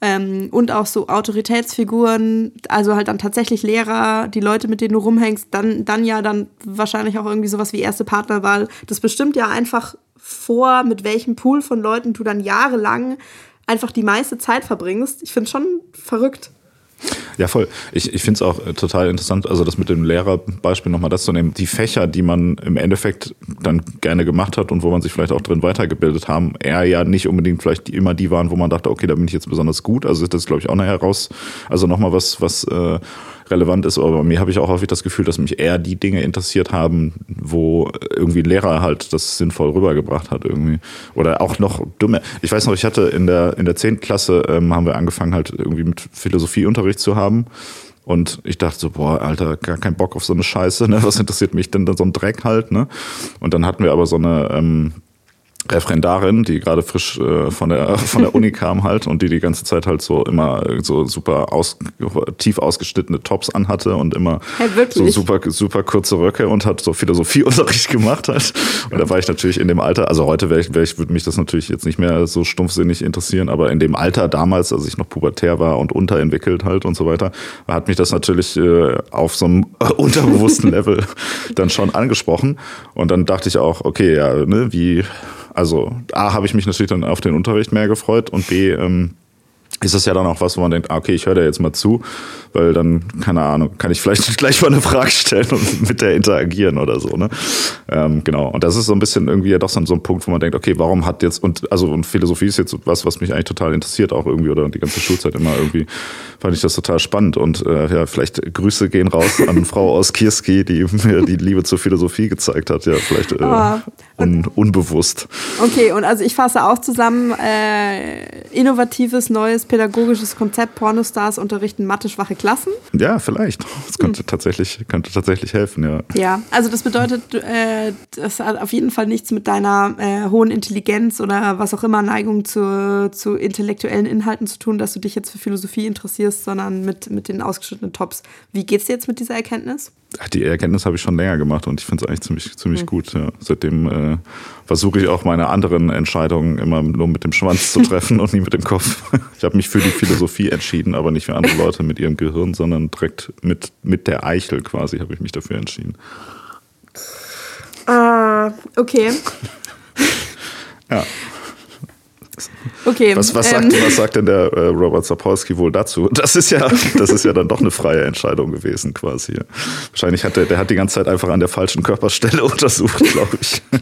Ähm, und auch so Autoritätsfiguren, also halt dann tatsächlich Lehrer, die Leute, mit denen du rumhängst, dann, dann ja dann wahrscheinlich auch irgendwie sowas wie erste Partnerwahl. Das bestimmt ja einfach vor, mit welchem Pool von Leuten du dann jahrelang einfach die meiste Zeit verbringst. Ich finde schon verrückt. Ja, voll. Ich, ich finde es auch äh, total interessant, also das mit dem Lehrerbeispiel nochmal das zu nehmen. Die Fächer, die man im Endeffekt dann gerne gemacht hat und wo man sich vielleicht auch drin weitergebildet haben, eher ja nicht unbedingt vielleicht immer die waren, wo man dachte, okay, da bin ich jetzt besonders gut. Also das ist, glaube ich, auch nachher raus. Also nochmal was, was äh, relevant ist. Aber bei mir habe ich auch häufig das Gefühl, dass mich eher die Dinge interessiert haben, wo irgendwie ein Lehrer halt das sinnvoll rübergebracht hat irgendwie. Oder auch noch dumme. Ich weiß noch, ich hatte in der, in der 10. Klasse ähm, haben wir angefangen halt irgendwie mit Philosophieunterricht zu haben. Und ich dachte so, boah, Alter, gar kein Bock auf so eine Scheiße, ne? Was interessiert mich denn da so ein Dreck halt, ne? Und dann hatten wir aber so eine, ähm, Referendarin, die gerade frisch äh, von der von der Uni kam halt und die die ganze Zeit halt so immer so super aus, tief ausgeschnittene Tops anhatte und immer Hey, so super super kurze Röcke und hat so Philosophieunterricht gemacht halt. Und da war ich natürlich in dem Alter, also heute wäre ich, wär ich würde mich das natürlich jetzt nicht mehr so stumpfsinnig interessieren, aber in dem Alter damals, als ich noch pubertär war und unterentwickelt halt und so weiter, hat mich das natürlich äh, auf so einem äh, unterbewussten Level dann schon angesprochen und dann dachte ich auch, okay, ja, ne, wie also A, habe ich mich natürlich dann auf den Unterricht mehr gefreut und B, ähm, ist es ja dann auch was, wo man denkt, ah, okay, ich höre da jetzt mal zu, weil dann, keine Ahnung, kann ich vielleicht gleich mal eine Frage stellen und mit der interagieren oder so, ne? Ähm, genau. Und das ist so ein bisschen irgendwie ja doch so ein Punkt, wo man denkt, okay, warum hat jetzt, und also und Philosophie ist jetzt was, was mich eigentlich total interessiert, auch irgendwie, oder die ganze Schulzeit immer irgendwie, fand ich das total spannend. Und äh, ja, vielleicht Grüße gehen raus an Frau aus Kirski, die mir die Liebe zur Philosophie gezeigt hat, ja, vielleicht äh, Ah. un, unbewusst. Okay, und also ich fasse auch zusammen, äh, innovatives, neues pädagogisches Konzept, Pornostars unterrichten Mathe schwache Klassen. Ja, vielleicht. Das Hm. könnte tatsächlich, könnte tatsächlich helfen, ja. Ja, also das bedeutet, äh, das hat auf jeden Fall nichts mit deiner äh, hohen Intelligenz oder was auch immer Neigung zu, zu intellektuellen Inhalten zu tun, dass du dich jetzt für Philosophie interessierst, sondern mit, mit den ausgeschnittenen Tops. Wie geht's dir jetzt mit dieser Erkenntnis? Die Erkenntnis habe ich schon länger gemacht und ich finde es eigentlich ziemlich, ziemlich gut. Ja. Seitdem äh, versuche ich auch meine anderen Entscheidungen immer nur mit dem Schwanz zu treffen und nie mit dem Kopf. Ich habe mich für die Philosophie entschieden, aber nicht für andere Leute mit ihrem Gehirn, sondern direkt mit, mit der Eichel quasi habe ich mich dafür entschieden. Ah, okay. Ja. Okay. Was, was, ähm, sagt, was sagt denn der äh, Robert Sapolsky wohl dazu? Das ist ja, das ist ja dann doch eine freie Entscheidung gewesen, quasi. Wahrscheinlich hat der, der hat die ganze Zeit einfach an der falschen Körperstelle untersucht, glaube ich.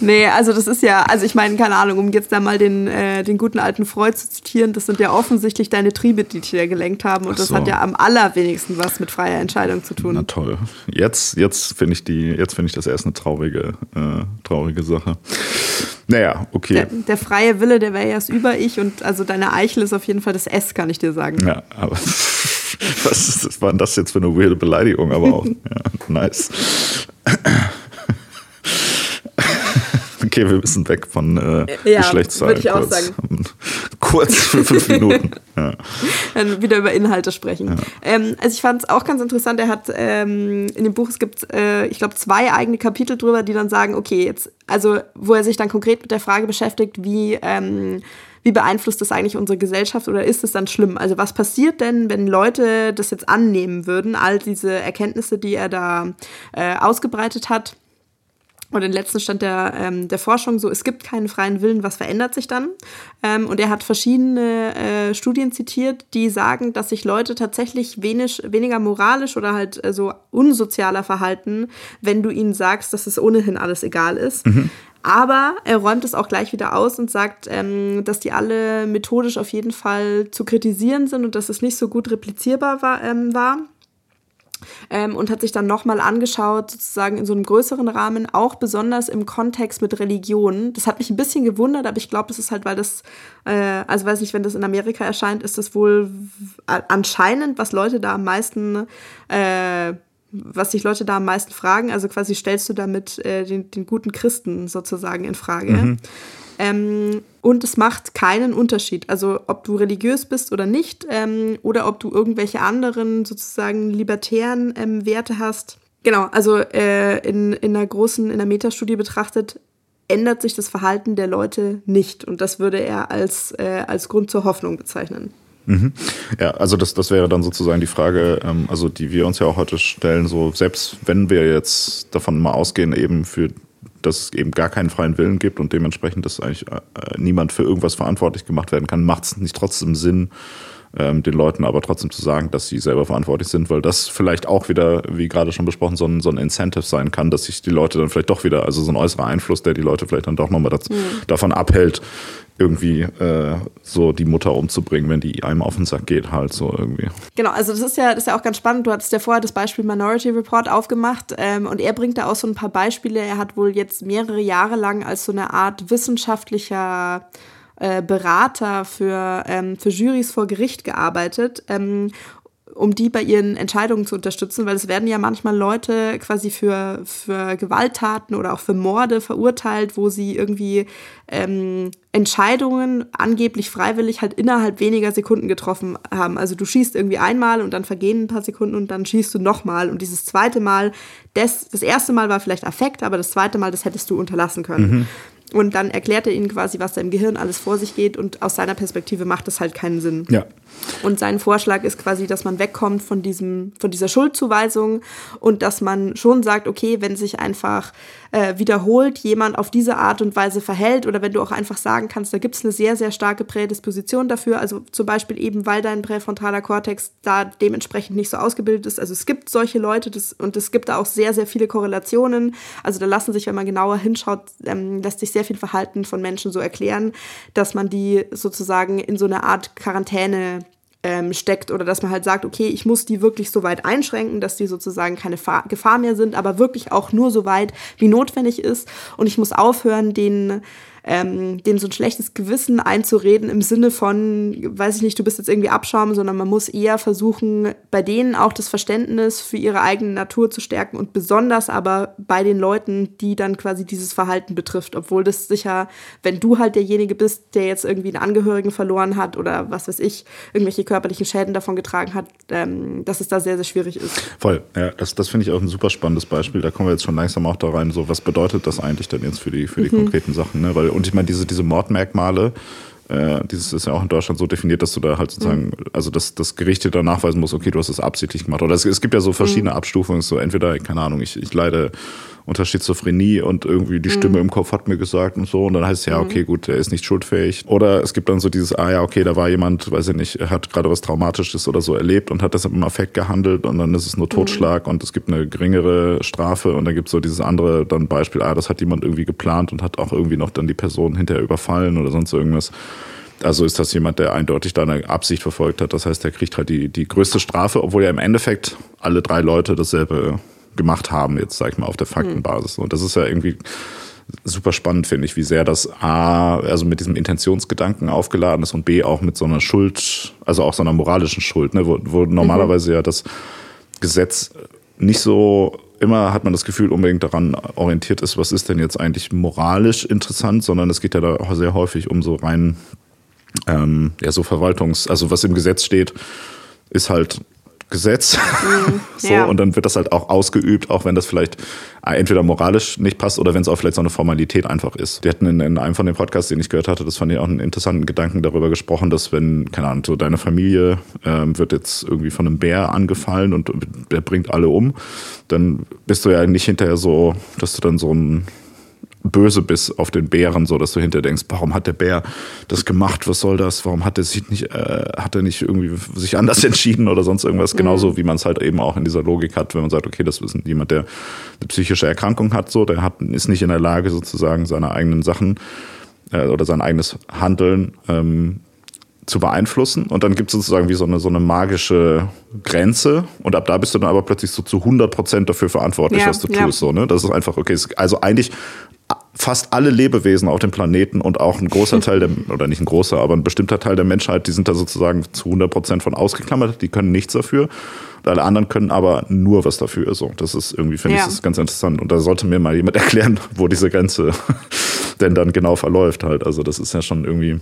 Nee, also das ist ja, also ich meine, keine Ahnung, um jetzt da mal den, äh, den guten alten Freud zu zitieren, das sind ja offensichtlich deine Triebe, die dich da gelenkt haben und Ach das so. hat ja am allerwenigsten was mit freier Entscheidung zu tun. Na toll. Jetzt, jetzt finde ich die, jetzt finde ich das erst eine traurige, äh, traurige Sache. Naja, okay. Der, der freie Wille, der wäre ja das Über-Ich und also deine Eichel ist auf jeden Fall das S, kann ich dir sagen. Ja, aber was, ist, was war denn das jetzt für eine weirde Beleidigung? Aber auch, ja, nice. Okay, wir müssen weg von äh, Ja, Geschlechtszahlen. würde ich auch kurz. sagen. Kurz für fünf Minuten. Ja. Dann wieder über Inhalte sprechen. Ähm, also ich fand es auch ganz interessant, er hat ähm, in dem Buch, es gibt, äh, ich glaube, zwei eigene Kapitel drüber, die dann sagen, okay, jetzt, also wo er sich dann konkret mit der Frage beschäftigt, wie, ähm, wie beeinflusst das eigentlich unsere Gesellschaft oder ist es dann schlimm? Also was passiert denn, wenn Leute das jetzt annehmen würden, all diese Erkenntnisse, die er da äh, ausgebreitet hat? Und den letzten Stand der, ähm, der Forschung so, es gibt keinen freien Willen, was verändert sich dann? Ähm, und er hat verschiedene äh, Studien zitiert, die sagen, dass sich Leute tatsächlich wenig, weniger moralisch oder halt äh, so unsozialer verhalten, wenn du ihnen sagst, dass es ohnehin alles egal ist. Aber er räumt es auch gleich wieder aus und sagt, ähm, dass die alle methodisch auf jeden Fall zu kritisieren sind und dass es nicht so gut replizierbar war. Ähm, war ähm, und hat sich dann nochmal angeschaut, sozusagen in so einem größeren Rahmen, auch besonders im Kontext mit Religion. Das hat mich ein bisschen gewundert, aber ich glaube, das ist halt, weil das, äh, also weiß nicht, wenn das in Amerika erscheint, ist das wohl anscheinend, was Leute da am meisten, äh, was sich Leute da am meisten fragen. Also quasi stellst du damit äh, den, den guten Christen sozusagen in Frage. Ähm, und es macht keinen Unterschied. Also ob du religiös bist oder nicht, ähm, oder ob du irgendwelche anderen sozusagen libertären ähm, Werte hast. Genau, also äh, in, in einer großen, in einer Metastudie betrachtet, ändert sich das Verhalten der Leute nicht. Und das würde er als, äh, als Grund zur Hoffnung bezeichnen. Ja, also das, das wäre dann sozusagen die Frage, ähm, also die wir uns ja auch heute stellen, so selbst wenn wir jetzt davon mal ausgehen, eben für dass es eben gar keinen freien Willen gibt und dementsprechend, dass eigentlich äh, niemand für irgendwas verantwortlich gemacht werden kann, macht es nicht trotzdem Sinn, ähm, den Leuten aber trotzdem zu sagen, dass sie selber verantwortlich sind, weil das vielleicht auch wieder, wie gerade schon besprochen, so ein, so ein Incentive sein kann, dass sich die Leute dann vielleicht doch wieder, also so ein äußerer Einfluss, der die Leute vielleicht dann doch nochmal dazu, davon abhält, irgendwie äh, so die Mutter umzubringen, wenn die einem auf den Sack geht, halt so irgendwie. Genau, also das ist ja, das ist ja auch ganz spannend. Du hattest ja vorher das Beispiel Minority Report aufgemacht ähm, und er bringt da auch so ein paar Beispiele. Er hat wohl jetzt mehrere Jahre lang als so eine Art wissenschaftlicher äh, Berater für, ähm, für Juries vor Gericht gearbeitet. Ähm, um die bei ihren Entscheidungen zu unterstützen, weil es werden ja manchmal Leute quasi für, für Gewalttaten oder auch für Morde verurteilt, wo sie irgendwie ähm, Entscheidungen angeblich freiwillig halt innerhalb weniger Sekunden getroffen haben. Also du schießt irgendwie einmal und dann vergehen ein paar Sekunden und dann schießt du nochmal. Und dieses zweite Mal, das, das erste Mal war vielleicht Affekt, aber das zweite Mal, das hättest du unterlassen können. Mhm. Und dann erklärt er ihnen quasi, was da im Gehirn alles vor sich geht und aus seiner Perspektive macht das halt keinen Sinn. Ja. Und sein Vorschlag ist quasi, dass man wegkommt von diesem, von dieser Schuldzuweisung und dass man schon sagt, okay, wenn sich einfach äh, wiederholt jemand auf diese Art und Weise verhält oder wenn du auch einfach sagen kannst, da gibt es eine sehr, sehr starke Prädisposition dafür, also zum Beispiel eben, weil dein präfrontaler Kortex da dementsprechend nicht so ausgebildet ist. Also es gibt solche Leute das, und es gibt da auch sehr, sehr viele Korrelationen. Also da lassen sich, wenn man genauer hinschaut, ähm, lässt sich sehr viel Verhalten von Menschen so erklären, dass man die sozusagen in so eine Art Quarantäne ähm, steckt oder dass man halt sagt, okay, ich muss die wirklich so weit einschränken, dass die sozusagen keine Fa Gefahr mehr sind, aber wirklich auch nur so weit, wie notwendig ist. Und ich muss aufhören, den ähm, denen so ein schlechtes Gewissen einzureden im Sinne von, weiß ich nicht, du bist jetzt irgendwie Abschaum, sondern man muss eher versuchen, bei denen auch das Verständnis für ihre eigene Natur zu stärken und besonders aber bei den Leuten, die dann quasi dieses Verhalten betrifft, obwohl das sicher, wenn du halt derjenige bist, der jetzt irgendwie einen Angehörigen verloren hat oder was weiß ich, irgendwelche körperlichen Schäden davon getragen hat, ähm, dass es da sehr, sehr schwierig ist. Voll, ja, das, das finde ich auch ein super spannendes Beispiel. Da kommen wir jetzt schon langsam auch da rein, so was bedeutet das eigentlich denn jetzt für die, für die mhm. konkreten Sachen, ne? Weil und ich meine, diese, diese Mordmerkmale, äh, dieses ist ja auch in Deutschland so definiert, dass du da halt sozusagen, mhm. also dass das Gericht dir dann nachweisen muss, okay, du hast es absichtlich gemacht. Oder es, es gibt ja so verschiedene mhm. Abstufungen, so entweder, keine Ahnung, ich, ich leide unter Schizophrenie und irgendwie die Stimme mhm. im Kopf hat mir gesagt und so. Und dann heißt es ja, mhm. okay, gut, er ist nicht schuldfähig. Oder es gibt dann so dieses, ah ja, okay, da war jemand, weiß ich nicht, er hat gerade was Traumatisches oder so erlebt und hat deshalb im Affekt gehandelt und dann ist es nur mhm. Totschlag mhm. und es gibt eine geringere Strafe und dann gibt es so dieses andere dann Beispiel, ah, das hat jemand irgendwie geplant und hat auch irgendwie noch dann die Person hinterher überfallen oder sonst irgendwas. Also ist das jemand, der eindeutig da eine Absicht verfolgt hat. Das heißt, der kriegt halt die, die größte Strafe, obwohl ja im Endeffekt alle drei Leute dasselbe gemacht haben, jetzt sag ich mal, auf der Faktenbasis. Und das ist ja irgendwie super spannend, finde ich, wie sehr das A, also mit diesem Intentionsgedanken aufgeladen ist und B auch mit so einer Schuld, also auch so einer moralischen Schuld, ne, wo, wo normalerweise mhm. ja das Gesetz nicht so immer hat man das Gefühl unbedingt daran orientiert ist, was ist denn jetzt eigentlich moralisch interessant, sondern es geht ja da sehr häufig um so rein, ähm, ja, so Verwaltungs-, also was im Gesetz steht, ist halt Gesetz. Mhm, so, ja. Und dann wird das halt auch ausgeübt, auch wenn das vielleicht äh, entweder moralisch nicht passt oder wenn es auch vielleicht so eine Formalität einfach ist. Die hatten in, in, einem von den Podcasts, den ich gehört hatte, das fand ich auch einen interessanten Gedanken darüber gesprochen, dass wenn, keine Ahnung, so deine Familie ähm, wird jetzt irgendwie von einem Bär angefallen und der bringt alle um, dann bist du ja nicht hinterher so, dass du dann so ein böse bist auf den Bären, so dass du hinter denkst, warum hat der Bär das gemacht? Was soll das? Warum hat er sich nicht, äh, hat er nicht irgendwie sich anders entschieden oder sonst irgendwas? Mhm. Genauso wie man es halt eben auch in dieser Logik hat, wenn man sagt, okay, das ist jemand, der eine psychische Erkrankung hat, so, der hat, ist nicht in der Lage, sozusagen seine eigenen Sachen äh, oder sein eigenes Handeln ähm, zu beeinflussen. Und dann gibt es sozusagen wie so eine, so eine magische Grenze. Und ab da bist du dann aber plötzlich so zu 100 Prozent dafür verantwortlich, ja, was du ja. tust. So, ne? Das ist einfach, okay, also eigentlich fast alle Lebewesen auf dem Planeten und auch ein großer Teil der, oder nicht ein großer, aber ein bestimmter Teil der Menschheit, die sind da sozusagen zu 100 Prozent von ausgeklammert, die können nichts dafür. Und alle anderen können aber nur was dafür. So, das ist irgendwie, finde ja. ich, das ganz interessant. Und da sollte mir mal jemand erklären, wo diese Grenze denn dann genau verläuft halt. Also das ist ja schon irgendwie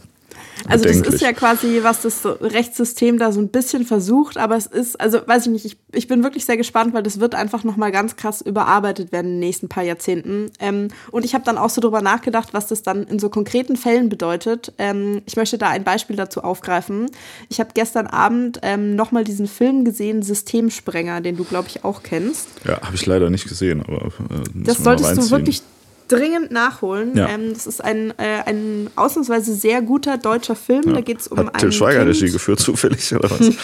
also das ist ja quasi, was das Rechtssystem da so ein bisschen versucht, aber es ist, also weiß ich nicht, ich, ich bin wirklich sehr gespannt, weil das wird einfach nochmal ganz krass überarbeitet werden in den nächsten paar Jahrzehnten. Ähm, und ich habe dann auch so drüber nachgedacht, was das dann in so konkreten Fällen bedeutet. Ähm, ich möchte da ein Beispiel dazu aufgreifen. Ich habe gestern Abend ähm, nochmal diesen Film gesehen, Systemsprenger, den du, glaube ich, auch kennst. Ja, habe ich leider nicht gesehen, aber äh, das solltest du wirklich dringend nachholen. Ja. Ähm, das ist ein, äh, ein ausnahmsweise sehr guter deutscher Film. Ja. Da geht es um Hat Till Schweiger kind. Regie geführt, zufällig, oder was?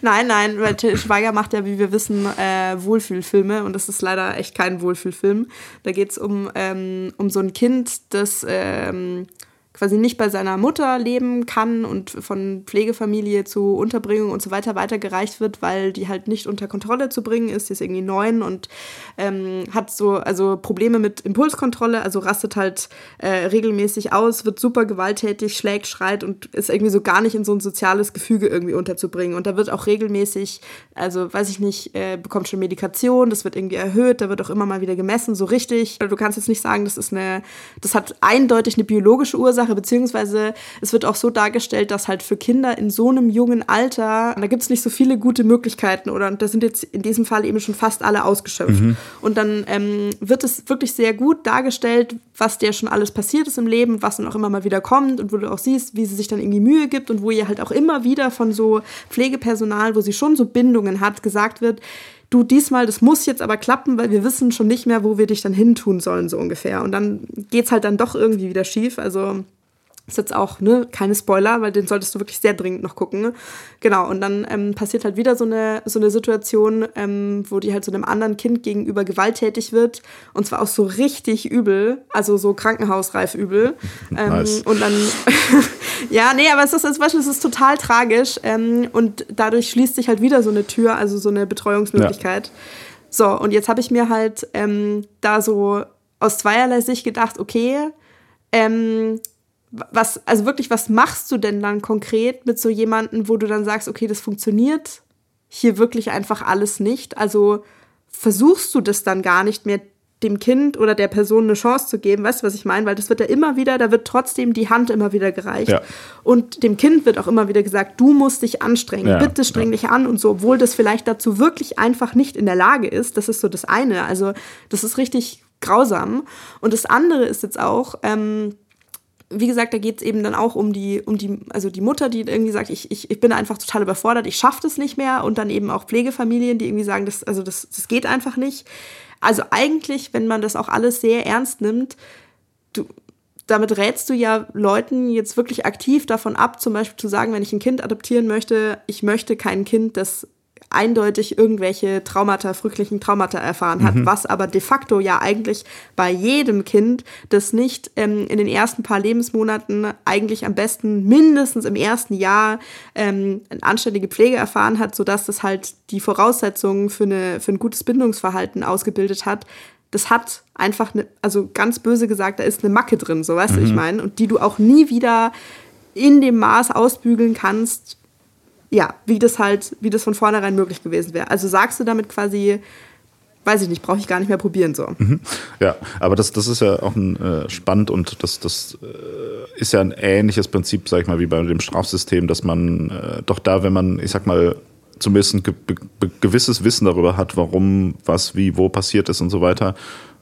nein, nein, weil Till Schweiger macht ja, wie wir wissen, äh, Wohlfühlfilme und das ist leider echt kein Wohlfühlfilm. Da geht es um, ähm, um so ein Kind, das ähm, quasi nicht bei seiner Mutter leben kann und von Pflegefamilie zu Unterbringung und so weiter weitergereicht wird, weil die halt nicht unter Kontrolle zu bringen ist. Die ist irgendwie neun und ähm, hat so also Probleme mit Impulskontrolle, also rastet halt äh, regelmäßig aus, wird super gewalttätig, schlägt, schreit und ist irgendwie so gar nicht in so ein soziales Gefüge irgendwie unterzubringen. Und da wird auch regelmäßig, also weiß ich nicht, äh, bekommt schon Medikation, das wird irgendwie erhöht, da wird auch immer mal wieder gemessen, so richtig. Du kannst jetzt nicht sagen, das ist eine, das hat eindeutig eine biologische Ursache, beziehungsweise es wird auch so dargestellt, dass halt für Kinder in so einem jungen Alter, da gibt es nicht so viele gute Möglichkeiten oder und da sind jetzt in diesem Fall eben schon fast alle ausgeschöpft. Mhm. Und dann ähm, wird es wirklich sehr gut dargestellt, was der schon alles passiert ist im Leben, was dann auch immer mal wieder kommt und wo du auch siehst, wie sie sich dann irgendwie Mühe gibt und wo ihr halt auch immer wieder von so Pflegepersonal, wo sie schon so Bindungen hat, gesagt wird, du diesmal, das muss jetzt aber klappen, weil wir wissen schon nicht mehr, wo wir dich dann hintun sollen, so ungefähr. Und dann geht es halt dann doch irgendwie wieder schief. Also ist jetzt auch, ne, keine Spoiler, weil den solltest du wirklich sehr dringend noch gucken. Genau, und dann ähm, passiert halt wieder so eine, so eine Situation, ähm, wo die halt so einem anderen Kind gegenüber gewalttätig wird. Und zwar auch so richtig übel, also so krankenhausreif übel. Ähm, nice. Und dann, ja, nee, aber es ist zum Beispiel, es ist total tragisch. Ähm, und dadurch schließt sich halt wieder so eine Tür, also so eine Betreuungsmöglichkeit. Ja. So, und jetzt habe ich mir halt ähm, da so aus zweierlei Sicht gedacht, okay, ähm, was, also wirklich, was machst du denn dann konkret mit so jemandem, wo du dann sagst, okay, das funktioniert hier wirklich einfach alles nicht? Also versuchst du das dann gar nicht mehr dem Kind oder der Person eine Chance zu geben, weißt du, was ich meine? Weil das wird ja immer wieder, da wird trotzdem die Hand immer wieder gereicht. Ja. Und dem Kind wird auch immer wieder gesagt, du musst dich anstrengen, ja, bitte streng ja. dich an und so, obwohl das vielleicht dazu wirklich einfach nicht in der Lage ist. Das ist so das eine. Also, das ist richtig grausam. Und das andere ist jetzt auch, ähm, wie gesagt, da geht es eben dann auch um die, um die, also die Mutter, die irgendwie sagt, ich, ich, ich bin einfach total überfordert, ich schaffe das nicht mehr und dann eben auch Pflegefamilien, die irgendwie sagen, das, also das, das geht einfach nicht. Also eigentlich, wenn man das auch alles sehr ernst nimmt, du, damit rätst du ja Leuten jetzt wirklich aktiv davon ab, zum Beispiel zu sagen, wenn ich ein Kind adoptieren möchte, ich möchte kein Kind, das eindeutig irgendwelche Traumata, frühlichen Traumata erfahren hat, mhm. was aber de facto ja eigentlich bei jedem Kind, das nicht ähm, in den ersten paar Lebensmonaten eigentlich am besten mindestens im ersten Jahr ähm, eine anständige Pflege erfahren hat, sodass das halt die Voraussetzungen für, eine, für ein gutes Bindungsverhalten ausgebildet hat, das hat einfach, eine, also ganz böse gesagt, da ist eine Macke drin, so weißt mhm. du, ich mhm. meine, und die du auch nie wieder in dem Maß ausbügeln kannst, ja, wie das halt, wie das von vornherein möglich gewesen wäre. Also sagst du damit quasi, weiß ich nicht, brauche ich gar nicht mehr probieren so. Mhm. Ja, aber das, das ist ja auch ein, äh, spannend und das, das äh, ist ja ein ähnliches Prinzip, sag ich mal, wie bei dem Strafsystem, dass man äh, doch da, wenn man, ich sag mal, zumindest ein ge gewisses Wissen darüber hat, warum, was, wie, wo passiert ist und so weiter,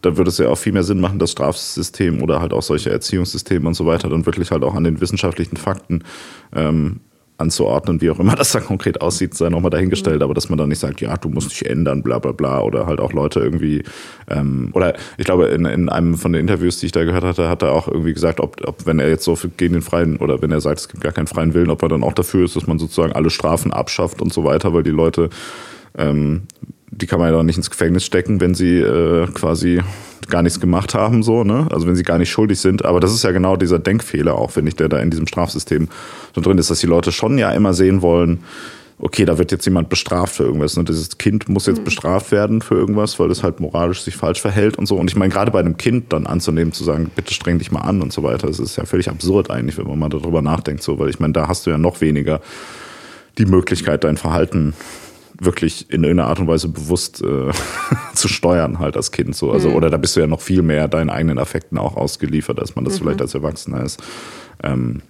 dann würde es ja auch viel mehr Sinn machen, das Strafsystem oder halt auch solche Erziehungssysteme und so weiter dann wirklich halt auch an den wissenschaftlichen Fakten ähm, anzuordnen, wie auch immer das dann konkret aussieht, sei nochmal dahingestellt, aber dass man dann nicht sagt, ja, du musst dich ändern, bla bla bla, oder halt auch Leute irgendwie, ähm, oder ich glaube, in, in einem von den Interviews, die ich da gehört hatte, hat er auch irgendwie gesagt, ob, ob wenn er jetzt so gegen den freien, oder wenn er sagt, es gibt gar keinen freien Willen, ob er dann auch dafür ist, dass man sozusagen alle Strafen abschafft und so weiter, weil die Leute ähm, die kann man ja doch nicht ins Gefängnis stecken, wenn sie äh, quasi gar nichts gemacht haben, so, ne? Also wenn sie gar nicht schuldig sind. Aber das ist ja genau dieser Denkfehler auch, finde ich, der da in diesem Strafsystem so drin ist, dass die Leute schon ja immer sehen wollen, okay, da wird jetzt jemand bestraft für irgendwas. Ne? Dieses Kind muss jetzt mhm. bestraft werden für irgendwas, weil es halt moralisch sich falsch verhält und so. Und ich meine, gerade bei einem Kind dann anzunehmen, zu sagen, bitte streng dich mal an und so weiter, das ist ja völlig absurd eigentlich, wenn man mal darüber nachdenkt, so, weil ich meine, da hast du ja noch weniger die Möglichkeit, dein Verhalten wirklich in irgendeiner Art und Weise bewusst äh, zu steuern, halt als Kind so. Also, mhm. oder da bist du ja noch viel mehr deinen eigenen Affekten auch ausgeliefert, als man das mhm. vielleicht als Erwachsener ist. Ähm,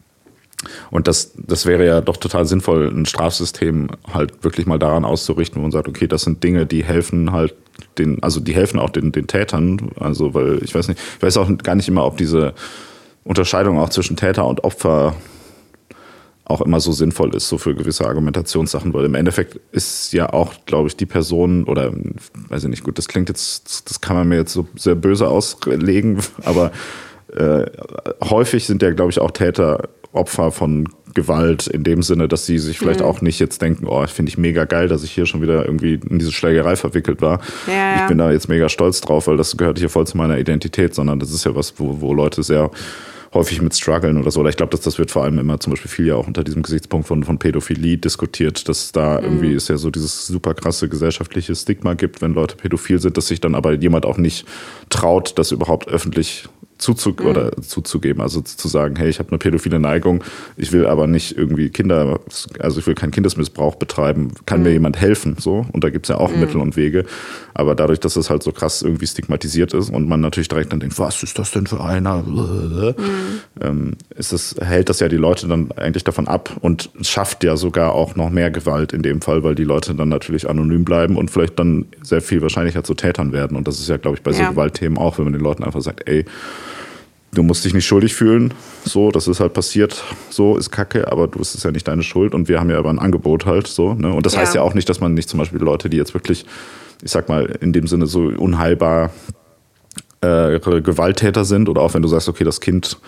und das, das wäre ja doch total sinnvoll, ein Strafsystem halt wirklich mal daran auszurichten, wo man sagt, okay, das sind Dinge, die helfen halt den, also die helfen auch den, den Tätern. Also, weil ich weiß nicht, ich weiß auch gar nicht immer, ob diese Unterscheidung auch zwischen Täter und Opfer auch immer so sinnvoll ist, so für gewisse Argumentationssachen, weil im Endeffekt ist ja auch, glaube ich, die Person oder weiß ich nicht, gut, das klingt jetzt, das kann man mir jetzt so sehr böse auslegen, aber äh, häufig sind ja, glaube ich, auch Täter Opfer von Gewalt in dem Sinne, dass sie sich vielleicht mhm. auch nicht jetzt denken, oh, finde ich mega geil, dass ich hier schon wieder irgendwie in diese Schlägerei verwickelt war. Ja. Ich bin da jetzt mega stolz drauf, weil das gehört hier voll zu meiner Identität, sondern das ist ja was, wo, wo Leute sehr häufig mit strugglen oder so. Oder ich glaube, dass das wird vor allem immer zum Beispiel viel ja auch unter diesem Gesichtspunkt von, von Pädophilie diskutiert, dass da mhm. irgendwie es ja so dieses super krasse gesellschaftliche Stigma gibt, wenn Leute pädophil sind, dass sich dann aber jemand auch nicht traut, das überhaupt öffentlich zuzug mhm. oder zuzugeben, also zu sagen, hey, ich habe eine pädophile Neigung, ich will aber nicht irgendwie Kinder, also ich will keinen Kindesmissbrauch betreiben, kann mhm. mir jemand helfen, so und da gibt's ja auch mhm. Mittel und Wege, aber dadurch, dass es halt so krass irgendwie stigmatisiert ist und man natürlich direkt dann denkt, was ist das denn für einer, mhm. ähm, ist das, hält das ja die Leute dann eigentlich davon ab und schafft ja sogar auch noch mehr Gewalt in dem Fall, weil die Leute dann natürlich anonym bleiben und vielleicht dann sehr viel wahrscheinlicher zu Tätern werden und das ist ja, glaube ich, bei so ja. Gewaltthemen auch, wenn man den Leuten einfach sagt, ey, du musst dich nicht schuldig fühlen. So, das ist halt passiert. So ist Kacke, aber du bist es ja nicht deine Schuld. Und wir haben ja aber ein Angebot halt so. Ne? Und das ja. heißt ja auch nicht, dass man nicht zum Beispiel Leute, die jetzt wirklich, ich sag mal, in dem Sinne so unheilbar äh, Gewalttäter sind, oder auch wenn du sagst, okay, das Kind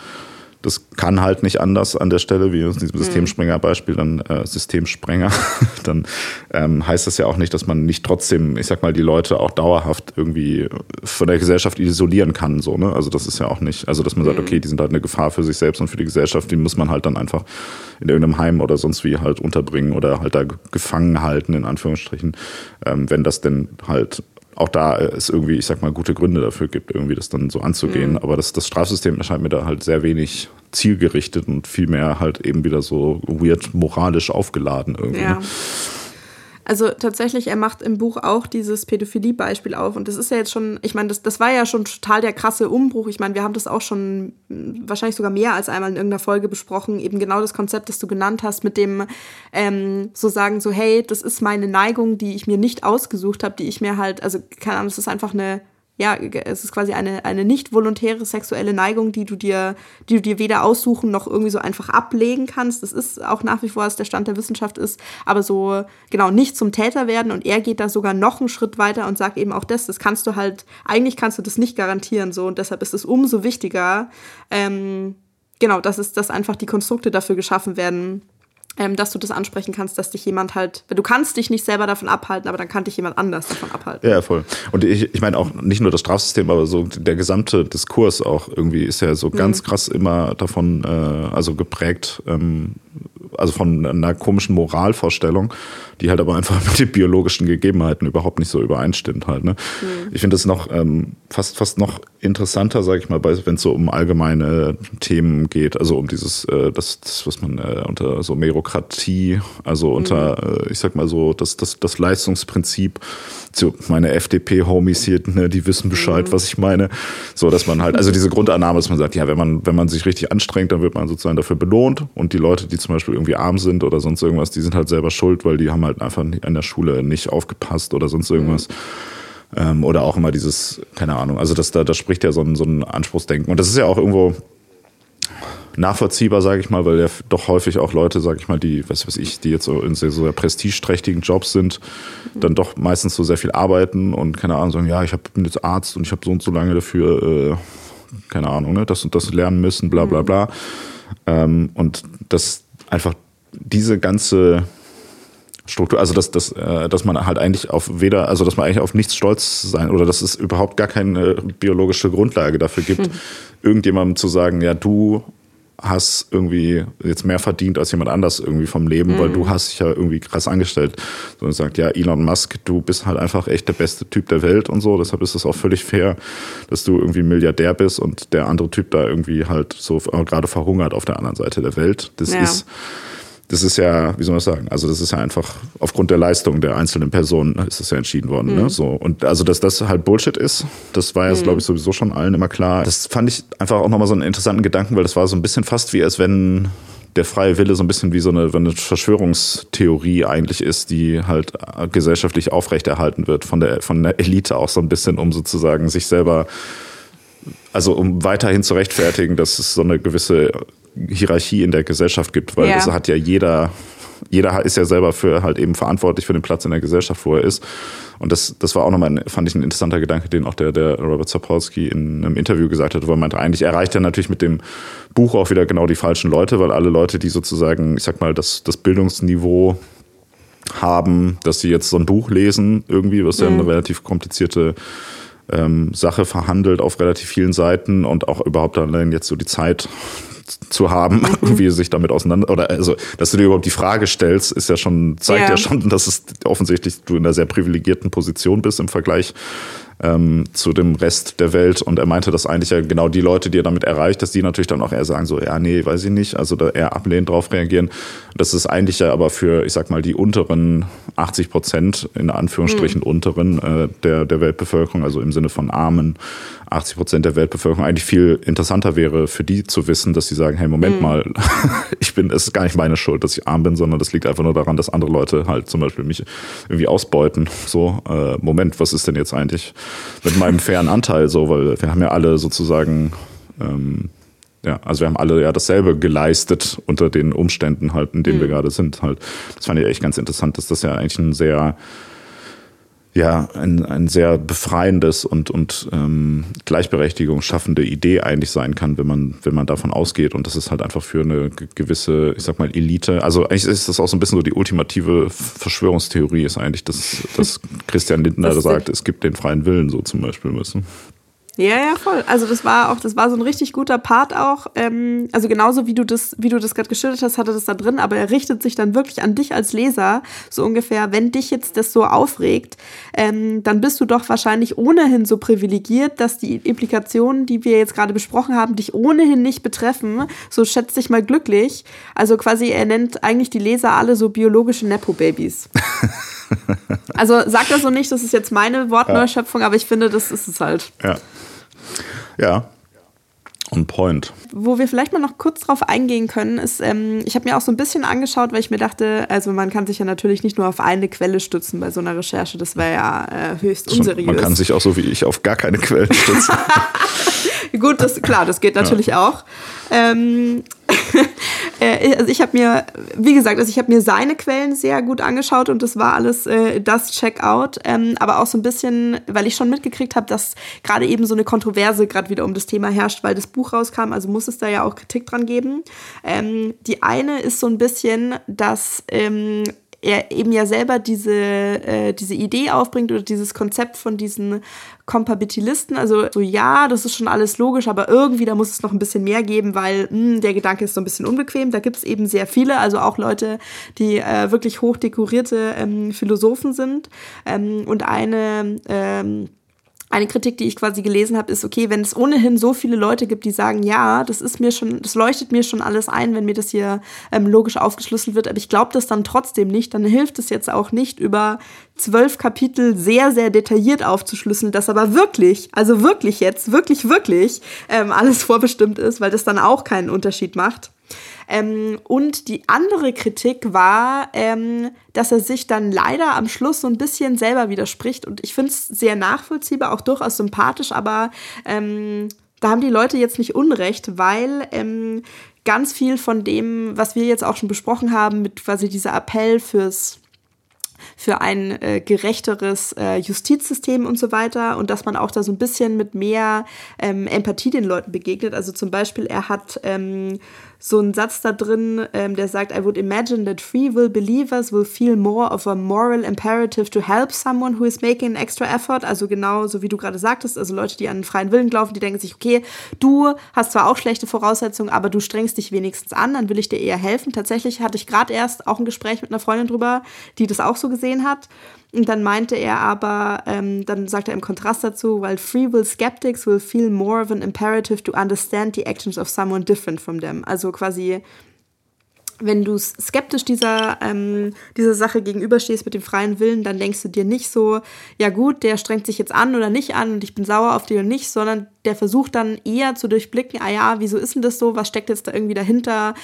das kann halt nicht anders an der Stelle, wie in diesem mhm. Systemsprenger-Beispiel, dann äh, Systemsprenger, dann ähm, heißt das ja auch nicht, dass man nicht trotzdem, ich sag mal, die Leute auch dauerhaft irgendwie von der Gesellschaft isolieren kann. So, ne? Also das ist ja auch nicht, also dass man sagt, mhm. okay, die sind halt eine Gefahr für sich selbst und für die Gesellschaft, die muss man halt dann einfach in irgendeinem Heim oder sonst wie halt unterbringen oder halt da gefangen halten, in Anführungsstrichen, ähm, wenn das denn halt auch da es irgendwie, ich sag mal, gute Gründe dafür gibt, irgendwie das dann so anzugehen. Mhm. Aber das, das Strafsystem erscheint mir da halt sehr wenig zielgerichtet und vielmehr halt eben wieder so weird moralisch aufgeladen irgendwie. Ja. Also tatsächlich, er macht im Buch auch dieses Pädophilie-Beispiel auf. Und das ist ja jetzt schon, ich meine, das, das war ja schon total der krasse Umbruch. Ich meine, wir haben das auch schon hm, wahrscheinlich sogar mehr als einmal in irgendeiner Folge besprochen. Eben genau das Konzept, das du genannt hast, mit dem ähm, so sagen, so, hey, das ist meine Neigung, die ich mir nicht ausgesucht habe, die ich mir halt, also keine Ahnung, das ist einfach eine ja, es ist quasi eine, eine nicht volontäre sexuelle Neigung, die du dir, die du dir weder aussuchen noch irgendwie so einfach ablegen kannst. Das ist auch nach wie vor, was der Stand der Wissenschaft ist, aber so, genau, nicht zum Täter werden und er geht da sogar noch einen Schritt weiter und sagt eben auch das, das kannst du halt, eigentlich kannst du das nicht garantieren, so, und deshalb ist es umso wichtiger, ähm, genau, dass es, dass einfach die Konstrukte dafür geschaffen werden, ähm, dass du das ansprechen kannst, dass dich jemand halt, du kannst dich nicht selber davon abhalten, aber dann kann dich jemand anders davon abhalten. Ja, voll. Und ich, ich meine auch nicht nur das Strafsystem, aber so der gesamte Diskurs auch irgendwie ist ja so ganz mhm. krass immer davon, äh, also geprägt, ähm, also von einer komischen Moralvorstellung, die halt aber einfach mit den biologischen Gegebenheiten überhaupt nicht so übereinstimmt halt. Ne? Mhm. Ich finde es noch ähm, fast fast noch interessanter, sage ich mal, wenn es so um allgemeine Themen geht, also um dieses, äh, das, das, was man äh, unter so Merokratie, also unter, mhm. äh, ich sag mal so, das, das, das Leistungsprinzip, meine FDP-Homies hier, ne, die wissen Bescheid, mhm. was ich meine. So, dass man halt, also diese Grundannahme, dass man sagt, ja, wenn man, wenn man sich richtig anstrengt, dann wird man sozusagen dafür belohnt. Und die Leute, die zum Beispiel irgendwie arm sind oder sonst irgendwas, die sind halt selber schuld, weil die haben halt einfach an der Schule nicht aufgepasst oder sonst irgendwas. Mhm. Ähm, oder auch immer dieses, keine Ahnung, also das, da, das spricht ja so ein, so ein Anspruchsdenken. Und das ist ja auch irgendwo nachvollziehbar, sage ich mal, weil ja doch häufig auch Leute, sage ich mal, die, was weiß ich, die jetzt so in sehr, so prestigeträchtigen Jobs sind, dann doch meistens so sehr viel arbeiten und keine Ahnung sagen, ja, ich hab, bin jetzt Arzt und ich habe so und so lange dafür, äh, keine Ahnung, ne, das und das lernen müssen, bla bla bla. Ähm, und das einfach diese ganze Struktur, also dass, dass, äh, dass man halt eigentlich auf weder, also dass man eigentlich auf nichts stolz sein oder dass es überhaupt gar keine biologische Grundlage dafür gibt, mhm. irgendjemandem zu sagen, ja, du hast irgendwie jetzt mehr verdient als jemand anders irgendwie vom Leben, mhm. weil du mhm. hast dich ja irgendwie krass angestellt. So und sagt, ja, Elon Musk, du bist halt einfach echt der beste Typ der Welt und so. Deshalb ist es auch völlig fair, dass du irgendwie Milliardär bist und der andere Typ da irgendwie halt so gerade verhungert auf der anderen Seite der Welt. Das ja. ist das ist ja, wie soll man sagen, also das ist ja einfach aufgrund der Leistung der einzelnen Personen ist das ja entschieden worden. Ne? Mhm. Ne? So, und also, dass das halt Bullshit ist, das war jetzt, mhm. glaube ich, sowieso schon allen immer klar. Das fand ich einfach auch nochmal so einen interessanten Gedanken, weil das war so ein bisschen fast wie, als wenn der freie Wille so ein bisschen wie so eine, eine Verschwörungstheorie eigentlich ist, die halt gesellschaftlich aufrechterhalten wird von der, von der Elite auch so ein bisschen, um sozusagen sich selber also um weiterhin zu rechtfertigen, dass es so eine gewisse Hierarchie in der Gesellschaft gibt, weil ja. das hat ja jeder, jeder ist ja selber für halt eben verantwortlich für den Platz in der Gesellschaft, wo er ist. Und das, das war auch nochmal, fand ich, ein interessanter Gedanke, den auch der, der Robert Sapolsky in einem Interview gesagt hat, wo er meinte, eigentlich erreicht er natürlich mit dem Buch auch wieder genau die falschen Leute, weil alle Leute, die sozusagen, ich sag mal, das, das Bildungsniveau haben, dass sie jetzt so ein Buch lesen, irgendwie, was ja eine mhm. relativ komplizierte ähm, Sache verhandelt auf relativ vielen Seiten und auch überhaupt dann jetzt so die Zeit zu haben, mhm. irgendwie sich damit auseinander oder also, dass du dir überhaupt die Frage stellst, ist ja schon zeigt ja, ja schon, dass es offensichtlich du in einer sehr privilegierten Position bist im Vergleich ähm, zu dem Rest der Welt. Und er meinte, dass eigentlich ja genau die Leute, die er damit erreicht, dass die natürlich dann auch eher sagen, so, ja, nee, weiß ich nicht, also da eher ablehnend drauf reagieren. Das ist eigentlich ja aber für, ich sag mal, die unteren 80 Prozent, in Anführungsstrichen mhm. unteren äh, der, der Weltbevölkerung, also im Sinne von Armen, 80 Prozent der Weltbevölkerung eigentlich viel interessanter wäre für die zu wissen, dass sie sagen, hey, Moment mhm. mal, ich bin, es ist gar nicht meine Schuld, dass ich arm bin, sondern das liegt einfach nur daran, dass andere Leute halt zum Beispiel mich irgendwie ausbeuten. So, äh, Moment, was ist denn jetzt eigentlich mit meinem fairen Anteil so, weil wir haben ja alle sozusagen, ähm, ja, also wir haben alle ja dasselbe geleistet unter den Umständen halt, in denen mhm. wir gerade sind. Halt, das fand ich echt ganz interessant, dass das ja eigentlich ein sehr ja ein, ein sehr befreiendes und, und ähm, Gleichberechtigung schaffende Idee eigentlich sein kann, wenn man, wenn man davon ausgeht. Und das ist halt einfach für eine gewisse, ich sag mal, Elite. Also eigentlich ist das auch so ein bisschen so die ultimative Verschwörungstheorie, ist eigentlich, dass, dass Christian Lindner sagt, es gibt den freien Willen so zum Beispiel müssen. Ja, ja, voll. Also das war auch, das war so ein richtig guter Part auch. Ähm, also genauso wie du das, wie du das gerade geschildert hast, hatte das da drin, aber er richtet sich dann wirklich an dich als Leser, so ungefähr, wenn dich jetzt das so aufregt, ähm, dann bist du doch wahrscheinlich ohnehin so privilegiert, dass die Implikationen, die wir jetzt gerade besprochen haben, dich ohnehin nicht betreffen. So schätz dich mal glücklich. Also quasi, er nennt eigentlich die Leser alle so biologische Nepo-Babys. also sag das so nicht, das ist jetzt meine Wortneuschöpfung, ja. aber ich finde, das ist es halt. Ja. Ja. On point. Wo wir vielleicht mal noch kurz drauf eingehen können, ist, ähm, ich habe mir auch so ein bisschen angeschaut, weil ich mir dachte, also man kann sich ja natürlich nicht nur auf eine Quelle stützen bei so einer Recherche, das wäre ja äh, höchst unseriös. Man kann sich auch so wie ich auf gar keine Quellen stützen. Gut, das, klar, das geht natürlich ja. auch. Ähm, äh, also ich habe mir, wie gesagt, also ich habe mir seine Quellen sehr gut angeschaut und das war alles äh, das Checkout, ähm, aber auch so ein bisschen, weil ich schon mitgekriegt habe, dass gerade eben so eine Kontroverse gerade wieder um das Thema herrscht, weil das Buch rauskam, also muss es da ja auch Kritik dran geben. Ähm, die eine ist so ein bisschen, dass ähm, er eben ja selber diese, äh, diese Idee aufbringt oder dieses Konzept von diesen Kompatibilisten. Also so, ja, das ist schon alles logisch, aber irgendwie, da muss es noch ein bisschen mehr geben, weil mh, hm, der Gedanke ist so ein bisschen unbequem. Da gibt es eben sehr viele, also auch Leute, die äh, wirklich hochdekorierte ähm, Philosophen sind. Ähm, und eine ähm, eine Kritik, die ich quasi gelesen habe, ist, okay, wenn es ohnehin so viele Leute gibt, die sagen, ja, das ist mir schon, das leuchtet mir schon alles ein, wenn mir das hier ähm, logisch aufgeschlüsselt wird, aber ich glaube das dann trotzdem nicht, dann hilft es jetzt auch nicht, über zwölf Kapitel sehr, sehr detailliert aufzuschlüsseln, dass aber wirklich, also wirklich jetzt, wirklich, wirklich ähm, alles vorbestimmt ist, weil das dann auch keinen Unterschied macht. Ähm, und die andere Kritik war, ähm, dass er sich dann leider am Schluss so ein bisschen selber widerspricht. Und ich finde es sehr nachvollziehbar, auch durchaus sympathisch, aber ähm, da haben die Leute jetzt nicht Unrecht, weil ähm, ganz viel von dem, was wir jetzt auch schon besprochen haben, mit quasi dieser Appell fürs für ein äh, gerechteres äh, Justizsystem und so weiter und dass man auch da so ein bisschen mit mehr ähm, Empathie den Leuten begegnet. Also zum Beispiel, er hat ähm, so einen Satz da drin, ähm, der sagt, I would imagine that free will believers will feel more of a moral imperative to help someone who is making an extra effort. Also genau so wie du gerade sagtest, also Leute, die an freien Willen glauben, die denken sich, okay, du hast zwar auch schlechte Voraussetzungen, aber du strengst dich wenigstens an, dann will ich dir eher helfen. Tatsächlich hatte ich gerade erst auch ein Gespräch mit einer Freundin drüber, die das auch so gesehen hat. Und dann meinte er aber, ähm, dann sagt er im Kontrast dazu, weil free will skeptics will feel more of an imperative to understand the actions of someone different from them. Also quasi wenn du skeptisch dieser, ähm, dieser Sache gegenüberstehst mit dem freien Willen, dann denkst du dir nicht so, ja gut, der strengt sich jetzt an oder nicht an und ich bin sauer auf dich oder nicht, sondern der versucht dann eher zu durchblicken, ah ja, wieso ist denn das so, was steckt jetzt da irgendwie dahinter,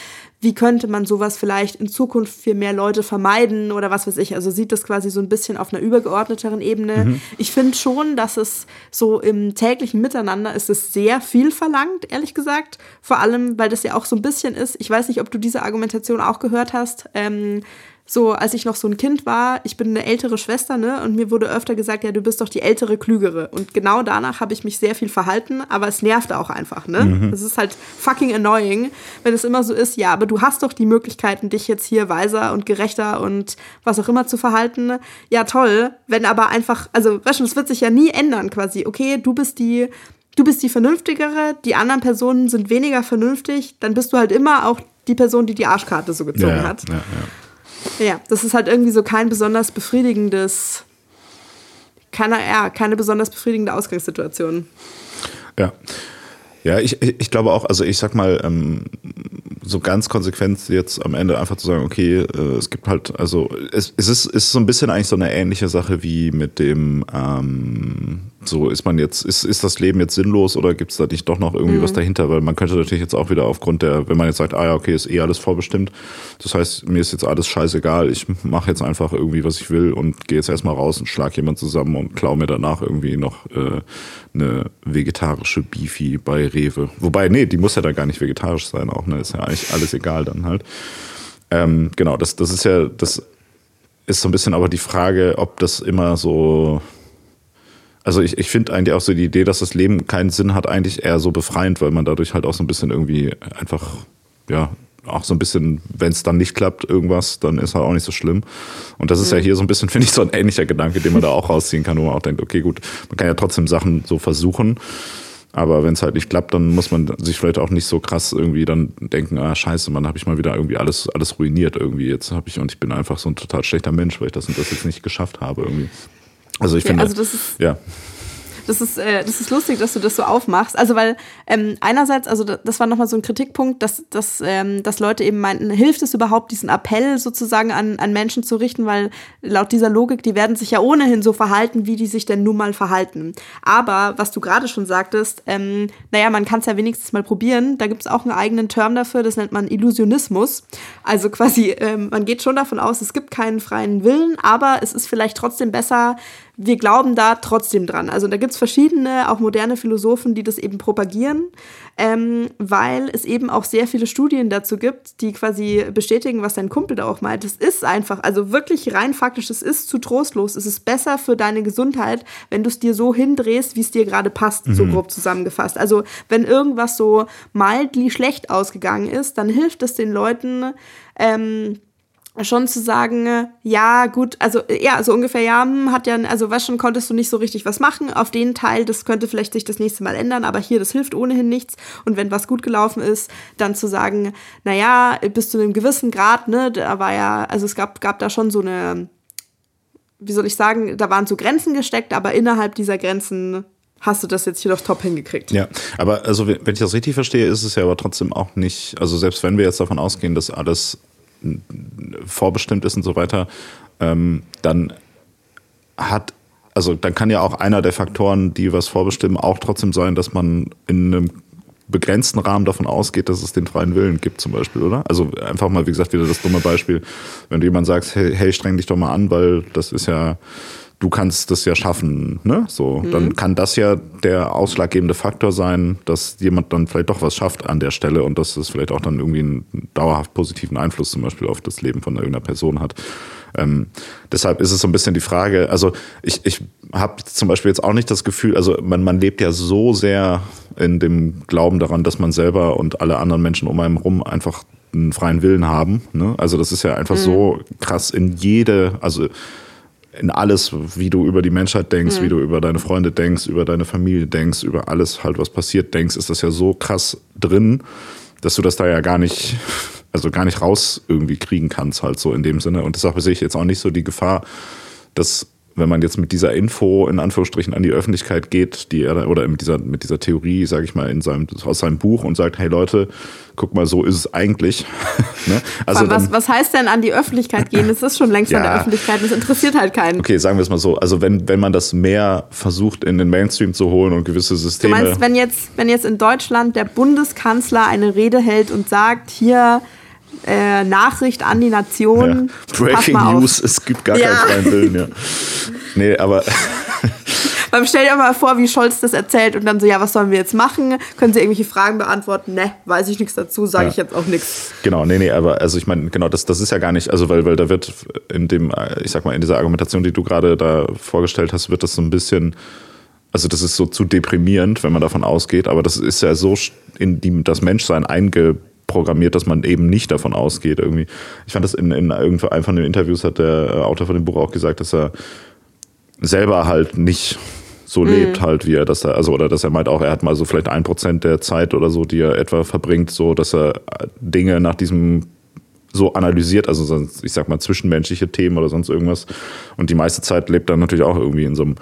wie könnte man sowas vielleicht in Zukunft für mehr Leute vermeiden oder was weiß ich. Also sieht das quasi so ein bisschen auf einer übergeordneteren Ebene. Mhm. Ich finde schon, dass es so im täglichen Miteinander ist es sehr viel verlangt, ehrlich gesagt. Vor allem, weil das ja auch so ein bisschen ist, ich weiß nicht, ob du diese Argumentation auch gehört hast, ähm, so, als ich noch so ein Kind war, ich bin eine ältere Schwester, ne? Und mir wurde öfter gesagt, ja, du bist doch die ältere, klügere. Und genau danach habe ich mich sehr viel verhalten, aber es nervte auch einfach, ne? Mhm. Es ist halt fucking annoying, wenn es immer so ist, ja, aber du hast doch die Möglichkeiten, dich jetzt hier weiser und gerechter und was auch immer zu verhalten. Ja, toll. Wenn aber einfach, also, weißt du, es wird sich ja nie ändern, quasi. Okay, du bist die du bist die Vernünftigere, die anderen Personen sind weniger vernünftig, dann bist du halt immer auch die Person, die die Arschkarte so gezogen ja, hat. Ja, ja. Ja, das ist halt irgendwie so kein besonders befriedigendes, keine, ja, keine besonders befriedigende Ausgangssituation. Ja. Ja, ich, ich glaube auch, also ich sag mal, ähm, so ganz konsequent jetzt am Ende einfach zu sagen, okay, äh, es gibt halt, also es, es ist, ist so ein bisschen eigentlich so eine ähnliche Sache wie mit dem, ähm, so ist man jetzt, ist, ist das Leben jetzt sinnlos oder gibt es da nicht doch noch irgendwie mhm. was dahinter? Weil man könnte natürlich jetzt auch wieder aufgrund der, wenn man jetzt sagt, ah ja, okay, ist eh alles vorbestimmt, das heißt, mir ist jetzt alles scheißegal, ich mache jetzt einfach irgendwie, was ich will und gehe jetzt erstmal raus und schlag jemand zusammen und klaue mir danach irgendwie noch äh, eine vegetarische Beefy bei Rewe. Wobei, nee, die muss ja dann gar nicht vegetarisch sein auch, ne? Ist ja eigentlich alles egal dann halt. Ähm, genau, das, das ist ja, das ist so ein bisschen aber die Frage, ob das immer so. Also ich, ich finde eigentlich auch so die Idee, dass das Leben keinen Sinn hat, eigentlich eher so befreiend, weil man dadurch halt auch so ein bisschen irgendwie einfach, ja, auch so ein bisschen, wenn es dann nicht klappt, irgendwas, dann ist halt auch nicht so schlimm. Und das ist mhm. ja hier so ein bisschen, finde ich, so ein ähnlicher Gedanke, den man da auch rausziehen kann, wo man auch denkt, okay, gut, man kann ja trotzdem Sachen so versuchen. Aber wenn es halt nicht klappt, dann muss man sich vielleicht auch nicht so krass irgendwie dann denken, ah scheiße, man habe ich mal wieder irgendwie alles, alles ruiniert irgendwie. Jetzt habe ich und ich bin einfach so ein total schlechter Mensch, weil ich das und das jetzt nicht geschafft habe irgendwie. Also ich okay, finde, also das ist, ja das ist, äh, das ist lustig, dass du das so aufmachst. Also, weil ähm, einerseits, also das war nochmal so ein Kritikpunkt, dass, dass, ähm, dass Leute eben meinten, hilft es überhaupt, diesen Appell sozusagen an, an Menschen zu richten, weil laut dieser Logik, die werden sich ja ohnehin so verhalten, wie die sich denn nun mal verhalten. Aber, was du gerade schon sagtest, ähm, naja, man kann es ja wenigstens mal probieren. Da gibt es auch einen eigenen Term dafür, das nennt man Illusionismus. Also quasi, ähm, man geht schon davon aus, es gibt keinen freien Willen, aber es ist vielleicht trotzdem besser, wir glauben da trotzdem dran. Also da gibt es verschiedene, auch moderne Philosophen, die das eben propagieren, ähm, weil es eben auch sehr viele Studien dazu gibt, die quasi bestätigen, was dein Kumpel da auch meint. Es ist einfach, also wirklich rein faktisch, es ist zu trostlos. Es ist besser für deine Gesundheit, wenn du es dir so hindrehst, wie es dir gerade passt, mhm. so grob zusammengefasst. Also wenn irgendwas so mildly schlecht ausgegangen ist, dann hilft es den Leuten, ähm, schon zu sagen, ja, gut, also ja, so ungefähr, ja, hm, hat ja, also was schon konntest du nicht so richtig was machen. Auf den Teil, das könnte vielleicht sich das nächste Mal ändern, aber hier, das hilft ohnehin nichts. Und wenn was gut gelaufen ist, dann zu sagen, naja, bis zu einem gewissen Grad, ne, da war ja, also es gab, gab da schon so eine, wie soll ich sagen, da waren so Grenzen gesteckt, aber innerhalb dieser Grenzen hast du das jetzt hier doch top hingekriegt. Ja, aber also wenn ich das richtig verstehe, ist es ja aber trotzdem auch nicht, also selbst wenn wir jetzt davon ausgehen, dass alles vorbestimmt ist und so weiter, ähm, dann hat, also dann kann ja auch einer der Faktoren, die was vorbestimmen, auch trotzdem sein, dass man in einem begrenzten Rahmen davon ausgeht, dass es den freien Willen gibt, zum Beispiel, oder? Also einfach mal, wie gesagt, wieder das dumme Beispiel, wenn du jemand sagst, hey, hey streng dich doch mal an, weil das ist ja du kannst das ja schaffen, ne? So, mhm. dann kann das ja der ausschlaggebende Faktor sein, dass jemand dann vielleicht doch was schafft an der Stelle und dass es vielleicht auch dann irgendwie einen dauerhaft positiven Einfluss zum Beispiel auf das Leben von irgendeiner Person hat. Ähm, deshalb ist es so ein bisschen die Frage, also ich, ich habe zum Beispiel jetzt auch nicht das Gefühl, also man, man lebt ja so sehr in dem Glauben daran, dass man selber und alle anderen Menschen um einen rum einfach einen freien Willen haben. Ne? Also das ist ja einfach mhm. so krass in jede, also in alles, wie du über die Menschheit denkst, mhm. wie du über deine Freunde denkst, über deine Familie denkst, über alles halt, was passiert, denkst, ist das ja so krass drin, dass du das da ja gar nicht, also gar nicht raus irgendwie kriegen kannst, halt so in dem Sinne. Und deshalb sehe ich jetzt auch nicht so die Gefahr, dass wenn man jetzt mit dieser Info in Anführungsstrichen an die Öffentlichkeit geht, die er oder mit dieser mit dieser Theorie, sage ich mal, in seinem aus seinem Buch und sagt, hey Leute, guck mal, so ist es eigentlich. ne? Also was, dann, was heißt denn an die Öffentlichkeit gehen? Es ist schon längst ja, an der Öffentlichkeit, das interessiert halt keinen. Okay, sagen wir es mal so. Also wenn wenn man das mehr versucht in den Mainstream zu holen und gewisse Systeme. Du meinst, wenn jetzt wenn jetzt in Deutschland der Bundeskanzler eine Rede hält und sagt, hier äh, Nachricht an die Nation. Ja. Breaking News, es gibt gar ja. keinen freien Willen, ja. Nee, aber. Man stellt ja mal vor, wie Scholz das erzählt und dann so, ja, was sollen wir jetzt machen? Können Sie irgendwelche Fragen beantworten? Ne, weiß ich nichts dazu, sage ja. ich jetzt auch nichts. Genau, nee, nee, aber also ich meine, genau, das, das ist ja gar nicht, also weil, weil da wird in dem, ich sag mal, in dieser Argumentation, die du gerade da vorgestellt hast, wird das so ein bisschen also das ist so zu deprimierend, wenn man davon ausgeht, aber das ist ja so in die, das Menschsein eingeprogrammiert, dass man eben nicht davon ausgeht irgendwie. Ich fand das in, in einem von den Interviews hat der Autor von dem Buch auch gesagt, dass er selber halt nicht so mhm. lebt halt, wie er das da, also oder dass er meint auch, er hat mal so vielleicht ein Prozent der Zeit oder so, die er etwa verbringt, so dass er Dinge nach diesem so analysiert, also sonst, ich sag mal zwischenmenschliche Themen oder sonst irgendwas. Und die meiste Zeit lebt er natürlich auch irgendwie in so einem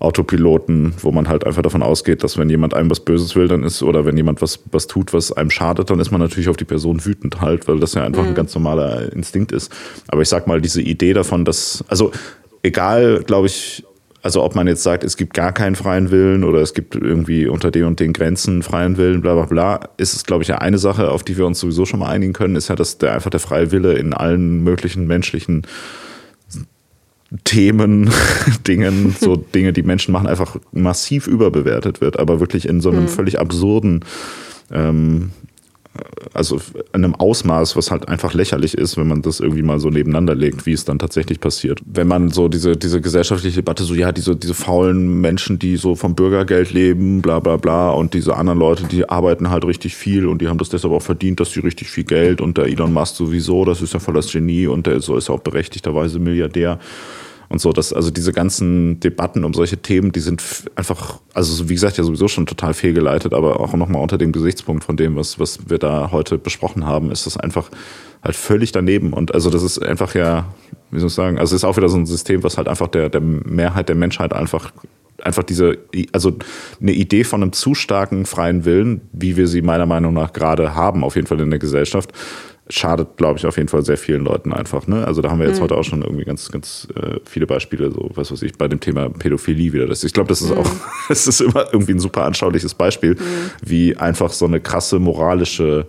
Autopiloten, wo man halt einfach davon ausgeht, dass wenn jemand einem was Böses will, dann ist, oder wenn jemand was, was tut, was einem schadet, dann ist man natürlich auf die Person wütend halt, weil das ja einfach mhm. ein ganz normaler Instinkt ist. Aber ich sag mal, diese Idee davon, dass, also egal, glaube ich, also ob man jetzt sagt, es gibt gar keinen freien Willen oder es gibt irgendwie unter den und den Grenzen freien Willen, bla bla bla, ist es, glaube ich, ja eine Sache, auf die wir uns sowieso schon mal einigen können, ist ja, dass der einfach der freie Wille in allen möglichen menschlichen Themen, Dingen, so Dinge, die Menschen machen, einfach massiv überbewertet wird, aber wirklich in so einem mhm. völlig absurden, ähm, also in einem Ausmaß, was halt einfach lächerlich ist, wenn man das irgendwie mal so nebeneinander legt, wie es dann tatsächlich passiert. Wenn man so diese, diese gesellschaftliche Debatte, so ja, diese, diese faulen Menschen, die so vom Bürgergeld leben, bla bla bla, und diese anderen Leute, die arbeiten halt richtig viel und die haben das deshalb auch verdient, dass sie richtig viel Geld und der Elon Musk sowieso, das ist ja voll das Genie und der so ist auch berechtigterweise Milliardär und so. dass also diese ganzen Debatten um solche Themen, die sind einfach, also wie gesagt, ja sowieso schon total fehlgeleitet, aber auch nochmal unter dem Gesichtspunkt von dem, was, was wir da heute besprochen haben, ist das einfach halt völlig daneben. Und also das ist einfach ja, wie soll ich sagen, also es ist auch wieder so ein System, was halt einfach der, der Mehrheit der Menschheit einfach einfach diese, also eine Idee von einem zu starken freien Willen, wie wir sie meiner Meinung nach gerade haben, auf jeden Fall in der Gesellschaft, schadet, glaube ich, auf jeden Fall sehr vielen Leuten einfach. Ne? Also da haben wir jetzt mhm. heute auch schon irgendwie ganz, ganz äh, viele Beispiele, so was weiß ich, bei dem Thema Pädophilie wieder. Das, ich glaube, das ist mhm. auch, es ist immer irgendwie ein super anschauliches Beispiel, mhm. wie einfach so eine krasse moralische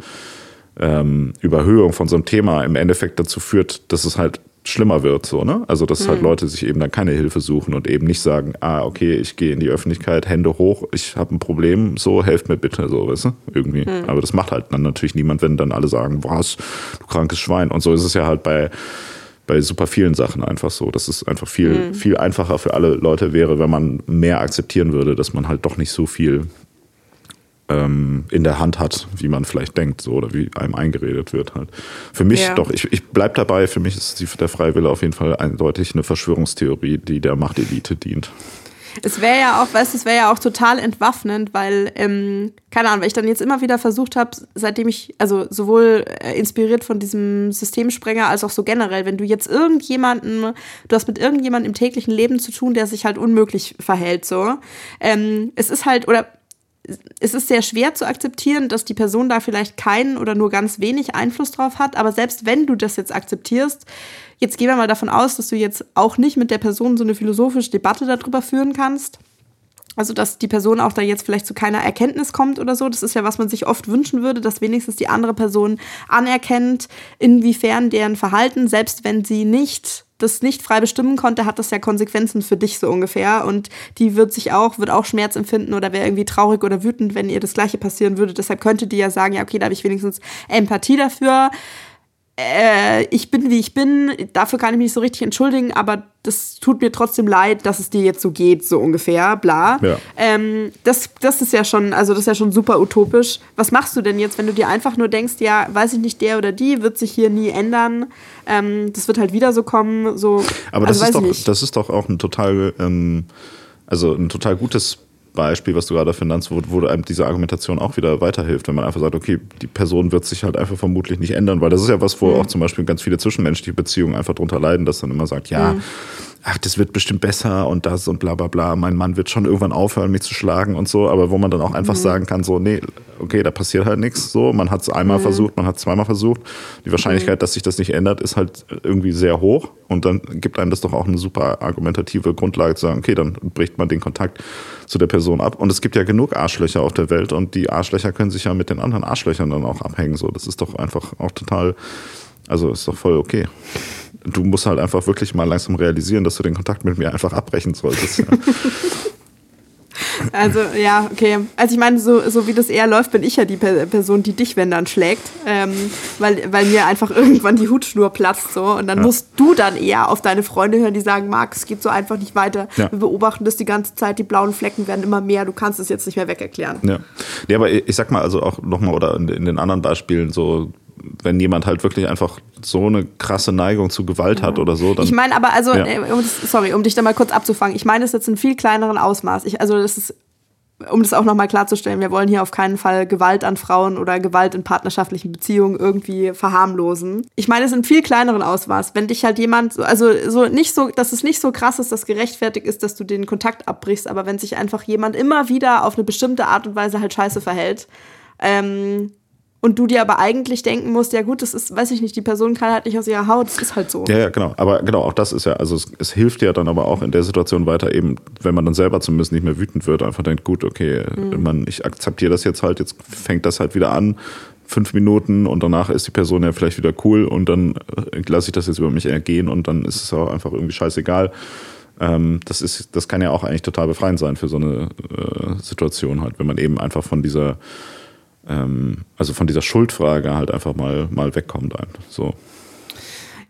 ähm, Überhöhung von so einem Thema im Endeffekt dazu führt, dass es halt schlimmer wird, so, ne? Also, dass halt mhm. halt Leute sich eben dann keine Hilfe suchen und eben nicht sagen, ah, okay, ich gehe in die Öffentlichkeit, Hände hoch, ich habe ein Problem, so, helft mir bitte, so, weißt du? Irgendwie. Mhm. Aber das macht halt dann natürlich niemand, wenn dann alle sagen, was, du krankes Schwein. Und so ist es ja halt bei, bei super vielen Sachen einfach so, dass es einfach viel, mhm. viel einfacher für alle Leute wäre, wenn man mehr akzeptieren würde, dass man halt doch nicht so viel ähm, in der Hand hat, wie man vielleicht denkt, so oder wie einem eingeredet wird halt. Für mich ja. doch, ich, ich bleib dabei, für mich ist die, der Freiwille auf jeden Fall eindeutig eine Verschwörungstheorie, die der Machtelite dient. Es wäre ja auch, weißt du, es wäre ja auch total entwaffnend, weil, ähm, keine Ahnung, weil ich dann jetzt immer wieder versucht habe, seitdem ich, also sowohl äh, inspiriert von diesem Systemsprenger als auch so generell, wenn du jetzt irgendjemanden, du hast mit irgendjemandem im täglichen Leben zu tun, der sich halt unmöglich verhält, so. Ähm, es ist halt, oder es ist sehr schwer zu akzeptieren, dass die Person da vielleicht keinen oder nur ganz wenig Einfluss drauf hat. Aber selbst wenn du das jetzt akzeptierst, jetzt gehen wir mal davon aus, dass du jetzt auch nicht mit der Person so eine philosophische Debatte darüber führen kannst. Also, dass die Person auch da jetzt vielleicht zu keiner Erkenntnis kommt oder so. Das ist ja, was man sich oft wünschen würde, dass wenigstens die andere Person anerkennt, inwiefern deren Verhalten, selbst wenn sie nicht das nicht frei bestimmen konnte, hat das ja Konsequenzen für dich so ungefähr. Und die wird sich auch, wird auch Schmerz empfinden oder wäre irgendwie traurig oder wütend, wenn ihr das Gleiche passieren würde. Deshalb könnte die ja sagen, ja, okay, da habe ich wenigstens Empathie dafür äh, ich bin wie ich bin, dafür kann ich mich nicht so richtig entschuldigen, aber das tut mir trotzdem leid, dass es dir jetzt so geht, so ungefähr, bla. Ja. Ähm, das, das ist ja schon, also das ist ja schon super utopisch. Was machst du denn jetzt, wenn du dir einfach nur denkst, ja, weiß ich nicht, der oder die wird sich hier nie ändern, ähm, das wird halt wieder so kommen, so. Aber das, also, ist, doch, das ist doch auch ein total, ähm, also ein total gutes Beispiel, was du gerade nennst, wo, wo einem diese Argumentation auch wieder weiterhilft, wenn man einfach sagt, okay, die Person wird sich halt einfach vermutlich nicht ändern, weil das ist ja was, wo mhm. auch zum Beispiel ganz viele zwischenmenschliche Beziehungen einfach drunter leiden, dass dann immer sagt, ja, mhm ach, das wird bestimmt besser und das und bla bla bla, mein Mann wird schon irgendwann aufhören, mich zu schlagen und so, aber wo man dann auch einfach mhm. sagen kann, so, nee, okay, da passiert halt nichts, so, man hat es einmal mhm. versucht, man hat es zweimal versucht, die Wahrscheinlichkeit, mhm. dass sich das nicht ändert, ist halt irgendwie sehr hoch und dann gibt einem das doch auch eine super argumentative Grundlage zu sagen, okay, dann bricht man den Kontakt zu der Person ab und es gibt ja genug Arschlöcher auf der Welt und die Arschlöcher können sich ja mit den anderen Arschlöchern dann auch abhängen, so, das ist doch einfach auch total, also ist doch voll okay du musst halt einfach wirklich mal langsam realisieren, dass du den Kontakt mit mir einfach abbrechen solltest. Ja. Also ja, okay. Also ich meine, so, so wie das eher läuft, bin ich ja die Person, die dich, wenn dann schlägt, ähm, weil, weil mir einfach irgendwann die Hutschnur platzt so und dann ja. musst du dann eher auf deine Freunde hören, die sagen, Marc, es geht so einfach nicht weiter. Ja. Wir beobachten das die ganze Zeit, die blauen Flecken werden immer mehr, du kannst es jetzt nicht mehr wegerklären. Ja, ja aber ich sag mal also auch nochmal oder in, in den anderen Beispielen so wenn jemand halt wirklich einfach so eine krasse Neigung zu Gewalt hat oder so. Dann, ich meine aber, also, ja. Äh, sorry, um dich da mal kurz abzufangen, ich meine es jetzt in viel kleineren Ausmaß. Ich, also das ist, um das auch nochmal klarzustellen, wir wollen hier auf keinen Fall Gewalt an Frauen oder Gewalt in partnerschaftlichen Beziehungen irgendwie verharmlosen. Ich meine es in viel kleineren Ausmaß. Wenn dich halt jemand, also so nicht so, dass es nicht so krass ist, dass gerechtfertigt ist, dass du den Kontakt abbrichst, aber wenn sich einfach jemand immer wieder auf eine bestimmte Art und Weise halt scheiße verhält, ähm, und du dir aber eigentlich denken musst, ja gut, das ist, weiß ich nicht, die Person kann halt nicht aus ihrer Haut, das ist halt so. Ja, ja, genau. Aber genau, auch das ist ja, also es, es, hilft ja dann aber auch in der Situation weiter, eben, wenn man dann selber zumindest nicht mehr wütend wird, einfach denkt, gut, okay, mhm. man, ich akzeptiere das jetzt halt, jetzt fängt das halt wieder an, fünf Minuten und danach ist die Person ja vielleicht wieder cool und dann äh, lasse ich das jetzt über mich ergehen und dann ist es auch einfach irgendwie scheißegal. Ähm, das ist, das kann ja auch eigentlich total befreiend sein für so eine äh, Situation halt, wenn man eben einfach von dieser ähm, also von dieser Schuldfrage halt einfach mal, mal wegkommt. So.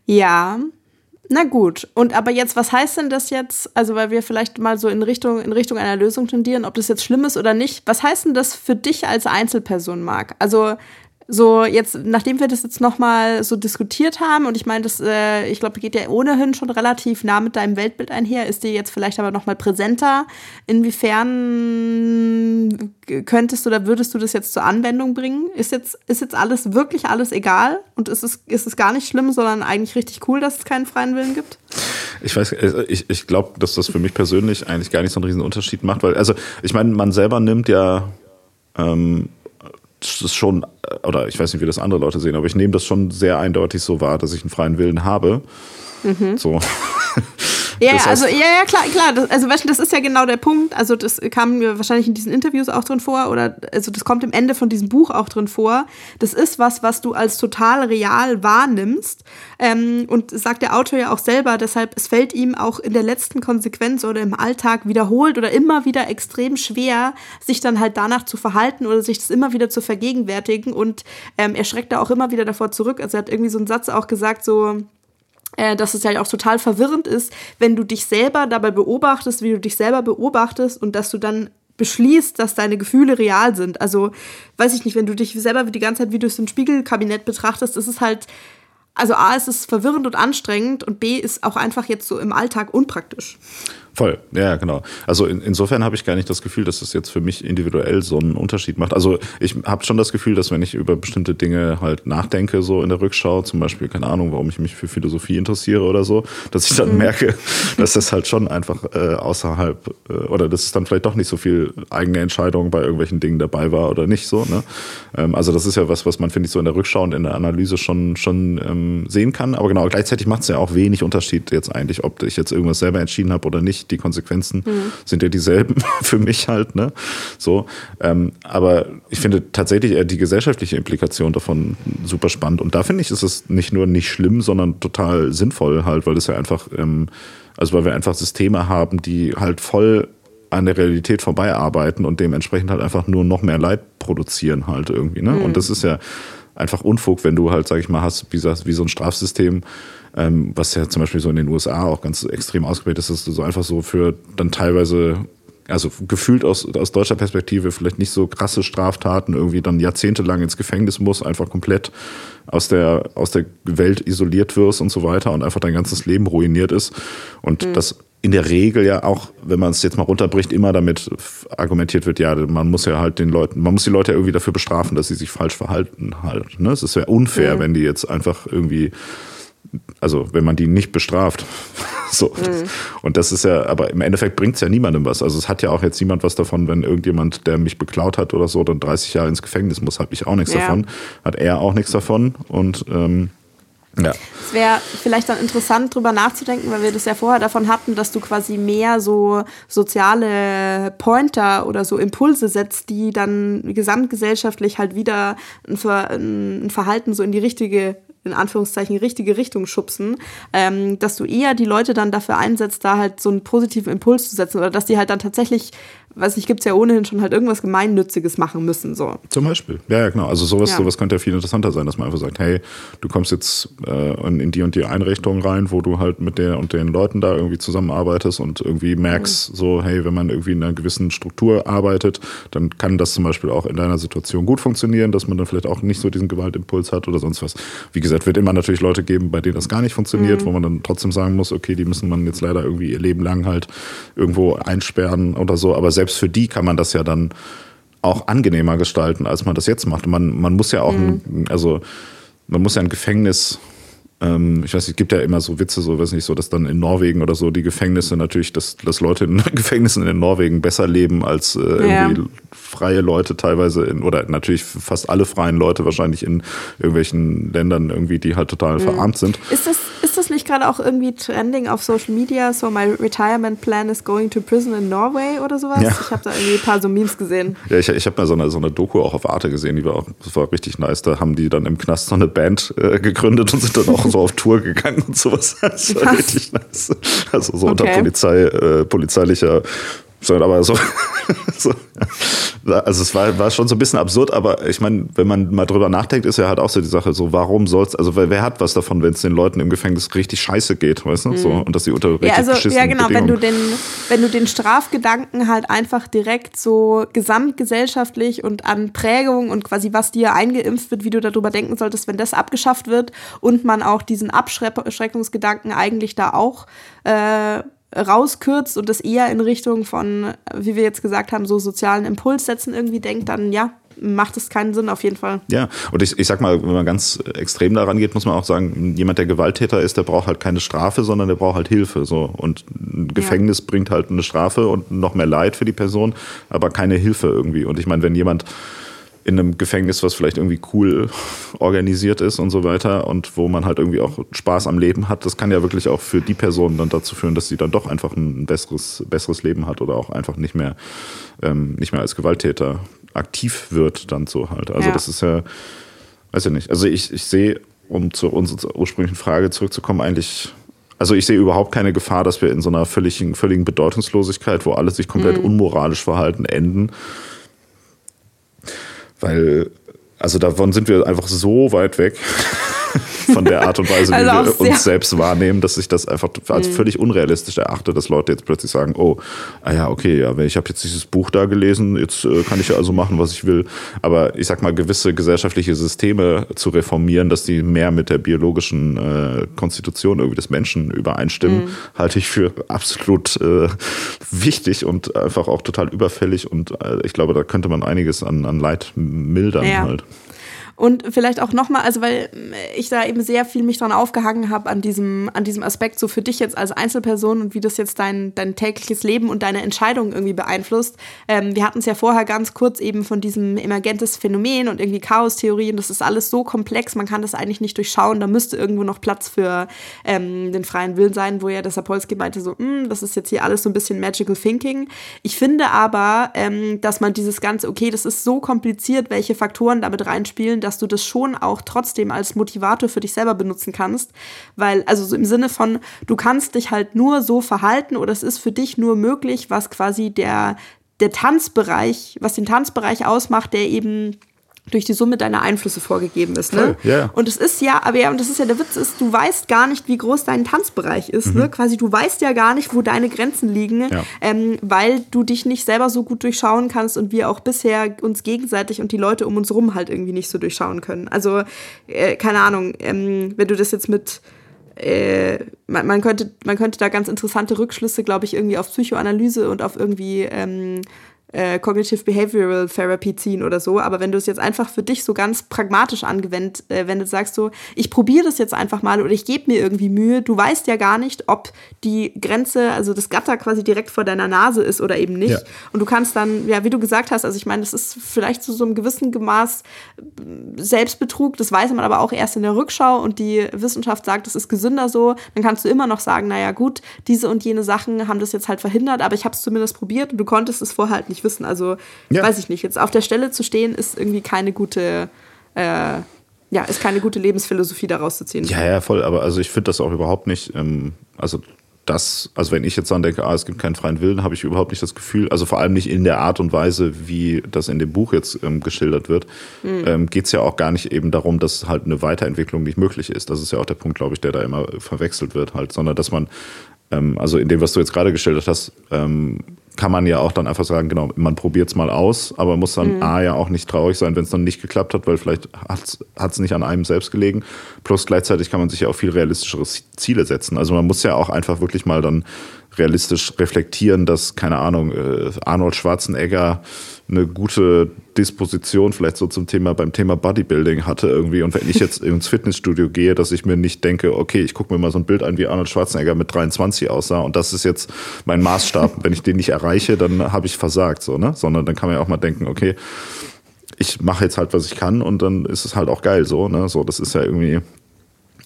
Ja, na gut. Und aber jetzt, was heißt denn das jetzt? Also, weil wir vielleicht mal so in Richtung, in Richtung einer Lösung tendieren, ob das jetzt schlimm ist oder nicht. Was heißt denn das für dich als Einzelperson, Marc? Also, so jetzt, nachdem wir das jetzt nochmal so diskutiert haben, und ich meine, das, äh, ich glaube, geht ja ohnehin schon relativ nah mit deinem Weltbild einher, ist dir jetzt vielleicht aber nochmal präsenter. Inwiefern könntest du oder würdest du das jetzt zur Anwendung bringen? Ist jetzt, ist jetzt alles, wirklich alles egal? Und ist es, ist es gar nicht schlimm, sondern eigentlich richtig cool, dass es keinen freien Willen gibt? Ich weiß, äh, ich, ich glaube, dass das für mich persönlich eigentlich gar nicht so einen riesen Unterschied macht, weil, also, ich meine, man selber nimmt ja, ähm, das ist schon, äh, oder ich weiß nicht, wie das andere Leute sehen, aber ich nehme das schon sehr eindeutig so wahr, dass ich einen freien Willen habe. Mhm. So. Ja, das heißt, also ja, ja, klar, klar. Das, also das ist ja genau der Punkt. Also das kam mir wahrscheinlich in diesen Interviews auch drin vor oder also das kommt im Ende von diesem Buch auch drin vor. Das ist was, was du als total real wahrnimmst. Ähm, und sagt der Autor ja auch selber, deshalb es fällt ihm auch in der letzten Konsequenz oder im Alltag wiederholt oder immer wieder extrem schwer, sich dann halt danach zu verhalten oder sich das immer wieder zu vergegenwärtigen. Und ähm, er schreckt da auch immer wieder davor zurück. Also er hat irgendwie so einen Satz auch gesagt, so dass es ja auch total verwirrend ist, wenn du dich selber dabei beobachtest, wie du dich selber beobachtest und dass du dann beschließt, dass deine Gefühle real sind. Also, weiß ich nicht, wenn du dich selber die ganze Zeit wie durch so ein Spiegelkabinett betrachtest, ist es halt, also A, ist es verwirrend und anstrengend und B, ist auch einfach jetzt so im Alltag unpraktisch. Voll, ja, genau. Also in, insofern habe ich gar nicht das Gefühl, dass das jetzt für mich individuell so einen Unterschied macht. Also ich habe schon das Gefühl, dass wenn ich über bestimmte Dinge halt nachdenke, so in der Rückschau, zum Beispiel, keine Ahnung, warum ich mich für Philosophie interessiere oder so, dass ich dann mhm. merke, dass das halt schon einfach äh, außerhalb äh, oder dass es dann vielleicht doch nicht so viel eigene Entscheidung bei irgendwelchen Dingen dabei war oder nicht so. Ne? Ähm, also das ist ja was, was man, finde ich, so in der Rückschau und in der Analyse schon, schon ähm, sehen kann. Aber genau, gleichzeitig macht es ja auch wenig Unterschied jetzt eigentlich, ob ich jetzt irgendwas selber entschieden habe oder nicht Die Konsequenzen mhm. sind ja dieselben für mich halt. Ne? So, ähm, aber ich finde tatsächlich eher die gesellschaftliche Implikation davon super spannend. Und da finde ich, ist es nicht nur nicht schlimm, sondern total sinnvoll halt, weil es ja einfach, ähm, also weil wir einfach Systeme haben, die halt voll an der Realität vorbei arbeiten und dementsprechend halt einfach nur noch mehr Leid produzieren halt irgendwie. Ne? Mhm. Und das ist ja einfach Unfug, wenn du halt, sag ich mal, hast, wie, wie so ein Strafsystem, ähm, was ja zum Beispiel so in den USA auch ganz extrem ausgeprägt ist, dass du so einfach so für dann teilweise also gefühlt aus, aus deutscher Perspektive vielleicht nicht so krasse Straftaten irgendwie dann jahrzehntelang ins Gefängnis muss, einfach komplett aus der, aus der Welt isoliert wirst und so weiter und einfach dein ganzes Leben ruiniert ist. Und mhm. das in der Regel ja auch, wenn man es jetzt mal runterbricht, immer damit argumentiert wird, ja, man muss ja halt den Leuten, man muss die Leute irgendwie dafür bestrafen, dass sie sich falsch verhalten halt. Ne? Es ist ja unfair, mhm. wenn die jetzt einfach irgendwie also wenn man die nicht bestraft. so. Mhm. Und das ist ja, aber im Endeffekt bringt es ja niemandem was. Also es hat ja auch jetzt niemand was davon, wenn irgendjemand, der mich beklaut hat oder so, dann 30 Jahre ins Gefängnis muss, habe ich auch nichts ja. davon. Hat er auch nichts davon. Und ähm, ja. Es wäre vielleicht dann interessant, drüber nachzudenken, weil wir das ja vorher davon hatten, dass du quasi mehr so soziale Pointer oder so Impulse setzt, die dann gesamtgesellschaftlich halt wieder ein, Ver ein Verhalten so in die richtige in Anführungszeichen richtige Richtung schubsen, ähm, dass du eher die Leute dann dafür einsetzt, da halt so einen positiven Impuls zu setzen oder dass die halt dann tatsächlich weiß ich, gibt es ja ohnehin schon halt irgendwas Gemeinnütziges machen müssen. So. Zum Beispiel. Ja, ja, genau. Also sowas, ja. sowas könnte ja viel interessanter sein, dass man einfach sagt, hey, du kommst jetzt äh, in, in, die und die Einrichtung rein, wo du halt mit der und den Leuten da irgendwie zusammenarbeitest und irgendwie merkst, mhm. so, hey, wenn man irgendwie in einer gewissen Struktur arbeitet, dann kann das zum Beispiel auch in deiner Situation gut funktionieren, dass man dann vielleicht auch nicht so diesen Gewaltimpuls hat oder sonst was. Wie gesagt, wird immer natürlich Leute geben, bei denen das gar nicht funktioniert, mhm. wo man dann trotzdem sagen muss, okay, die müssen man jetzt leider irgendwie ihr Leben lang halt irgendwo einsperren oder so. Aber selbst für die kann man das ja dann auch angenehmer gestalten, als man das jetzt macht. Man, man muss ja auch, mhm. ein, also man muss ja ein Gefängnis ähm, ich weiß, es gibt ja immer so Witze, so weiß nicht, so, dass dann in Norwegen oder so die Gefängnisse natürlich, dass, dass Leute in Gefängnissen in Norwegen besser leben als äh, irgendwie ja. freie Leute teilweise in, oder natürlich fast alle freien Leute wahrscheinlich in irgendwelchen Ländern irgendwie, die halt total mhm. verarmt sind. Ist das, ist das nicht gerade auch irgendwie trending auf Social Media? So, my retirement plan is going to prison in Norway oder sowas? Ja. Ich habe da irgendwie ein paar so Memes gesehen. Ja, ich, ich habe mal so eine, so eine Doku auch auf Arte gesehen, die war auch, das war richtig nice. Da haben die dann im Knast so eine Band äh, gegründet und sind dann auch so auf Tour gegangen und sowas. Das war richtig nice. Also so okay. unter Polizei, äh, polizeilicher aber so, so, also es war, war schon so ein bisschen absurd, aber ich meine, wenn man mal drüber nachdenkt, ist ja halt auch so die Sache, so warum soll's, also wer, wer hat was davon, wenn es den Leuten im Gefängnis richtig scheiße geht, weißt du, mhm. so und dass sie unter richtig ja, also, ja genau, wenn du den, wenn du den Strafgedanken halt einfach direkt so gesamtgesellschaftlich und an Prägung und quasi was dir eingeimpft wird, wie du darüber denken solltest, wenn das abgeschafft wird und man auch diesen Abschreckungsgedanken eigentlich da auch äh, rauskürzt und das eher in Richtung von, wie wir jetzt gesagt haben, so sozialen Impulssätzen irgendwie denkt, dann ja, macht es keinen Sinn auf jeden Fall. Ja, und ich, ich sag mal, wenn man ganz extrem daran geht, muss man auch sagen, jemand, der Gewalttäter ist, der braucht halt keine Strafe, sondern der braucht halt Hilfe. So. Und ein Gefängnis ja. bringt halt eine Strafe und noch mehr Leid für die Person, aber keine Hilfe irgendwie. Und ich meine, wenn jemand in einem Gefängnis, was vielleicht irgendwie cool organisiert ist und so weiter und wo man halt irgendwie auch Spaß am Leben hat, das kann ja wirklich auch für die Person dann dazu führen, dass sie dann doch einfach ein besseres, besseres Leben hat oder auch einfach nicht mehr, ähm, nicht mehr als Gewalttäter aktiv wird dann so halt. Also ja. das ist ja, weiß ich nicht. Also ich, ich sehe, um zu unserer ursprünglichen Frage zurückzukommen, eigentlich also ich sehe überhaupt keine Gefahr, dass wir in so einer völligen, völligen Bedeutungslosigkeit, wo alle sich komplett mhm. unmoralisch verhalten, enden. Weil, also davon sind wir einfach so weit weg von der Art und Weise, wie also wir uns selbst wahrnehmen, dass ich das einfach als mhm. völlig unrealistisch erachte, dass Leute jetzt plötzlich sagen, oh, ah ja, okay, ja, ich habe jetzt dieses Buch da gelesen, jetzt äh, kann ich ja also machen, was ich will. Aber ich sag mal, gewisse gesellschaftliche Systeme zu reformieren, dass die mehr mit der biologischen äh, Konstitution irgendwie des Menschen übereinstimmen, mhm. halte ich für absolut äh, wichtig und einfach auch total überfällig. Und äh, ich glaube, da könnte man einiges an, an Leid mildern ja. halt. Und vielleicht auch nochmal, also weil ich da eben sehr viel mich dran aufgehangen habe an diesem, an diesem Aspekt, so für dich jetzt als Einzelperson und wie das jetzt dein, dein tägliches Leben und deine Entscheidungen irgendwie beeinflusst. Ähm, wir hatten es ja vorher ganz kurz eben von diesem emergentes Phänomen und irgendwie Chaostheorien. Das ist alles so komplex, man kann das eigentlich nicht durchschauen. Da müsste irgendwo noch Platz für ähm, den freien Willen sein, wo ja der Sapolsky meinte, so, hm, das ist jetzt hier alles so ein bisschen Magical Thinking. Ich finde aber, ähm, dass man dieses Ganze, okay, das ist so kompliziert, welche Faktoren damit reinspielen, dass dass du das schon auch trotzdem als Motivator für dich selber benutzen kannst. Weil, also so im Sinne von, du kannst dich halt nur so verhalten oder es ist für dich nur möglich, was quasi der, der Tanzbereich, was den Tanzbereich ausmacht, der eben durch die Summe deiner Einflüsse vorgegeben ist. Ne? Ja, ja. Und es ist ja, aber ja, und das ist ja der Witz, ist, du weißt gar nicht, wie groß dein Tanzbereich ist. Ne? Mhm. Ne? Quasi, du weißt ja gar nicht, wo deine Grenzen liegen, ja. ähm, weil du dich nicht selber so gut durchschauen kannst und wir auch bisher uns gegenseitig und die Leute um uns rum halt irgendwie nicht so durchschauen können. Also, äh, keine Ahnung, ähm, wenn du das jetzt mit äh, man, man, könnte, man könnte da ganz interessante Rückschlüsse, glaube ich, irgendwie auf Psychoanalyse und auf irgendwie ähm, äh, Cognitive Behavioral Therapy ziehen oder so. Aber wenn du es jetzt einfach für dich so ganz pragmatisch angewendet, äh, wenn du sagst so, ich probiere das jetzt einfach mal oder ich gebe mir irgendwie Mühe, du weißt ja gar nicht, ob die Grenze, also das Gatter quasi direkt vor deiner Nase ist oder eben nicht. Ja. Und du kannst dann, ja, wie du gesagt hast, also ich meine, das ist vielleicht zu so einem gewissen Maß Selbstbetrug, das weiß man aber auch erst in der Rückschau und die Wissenschaft sagt, das ist gesünder so. Dann kannst du immer noch sagen, naja gut, diese und jene Sachen haben das jetzt halt verhindert, aber ich habe es zumindest probiert und du konntest es vorher halt nicht wissen. Also ja. weiß ich nicht. Jetzt auf der Stelle zu stehen, ist irgendwie keine gute, äh, ja, ist keine gute Lebensphilosophie daraus zu ziehen. Ja, ja, voll. Aber also ich finde das auch überhaupt nicht. Ähm, also das, also wenn ich jetzt dann denke, ah, es gibt keinen freien Willen, habe ich überhaupt nicht das Gefühl, also vor allem nicht in der Art und Weise, wie das in dem Buch jetzt ähm, geschildert wird, mhm. ähm, geht es ja auch gar nicht eben darum, dass halt eine Weiterentwicklung nicht möglich ist. Das ist ja auch der Punkt, glaube ich, der da immer verwechselt wird halt, sondern dass man, ähm, also in dem, was du jetzt gerade geschildert hast, ähm, kann man ja auch dann einfach sagen, genau, man probiert es mal aus, aber muss dann mhm. A ja auch nicht traurig sein, wenn es dann nicht geklappt hat, weil vielleicht hat es nicht an einem selbst gelegen. Plus gleichzeitig kann man sich ja auch viel realistischere Ziele setzen. Also man muss ja auch einfach wirklich mal dann realistisch reflektieren, dass, keine Ahnung, äh, Arnold Schwarzenegger eine gute Disposition vielleicht so zum Thema beim Thema Bodybuilding hatte irgendwie. Und wenn ich jetzt ins Fitnessstudio gehe, dass ich mir nicht denke, okay, ich gucke mir mal so ein Bild an, wie Arnold Schwarzenegger mit 23 aussah und das ist jetzt mein Maßstab. wenn ich den nicht erreiche, dann habe ich versagt, so, ne? Sondern dann kann man ja auch mal denken, okay, ich mache jetzt halt, was ich kann und dann ist es halt auch geil so, ne? So, das ist ja irgendwie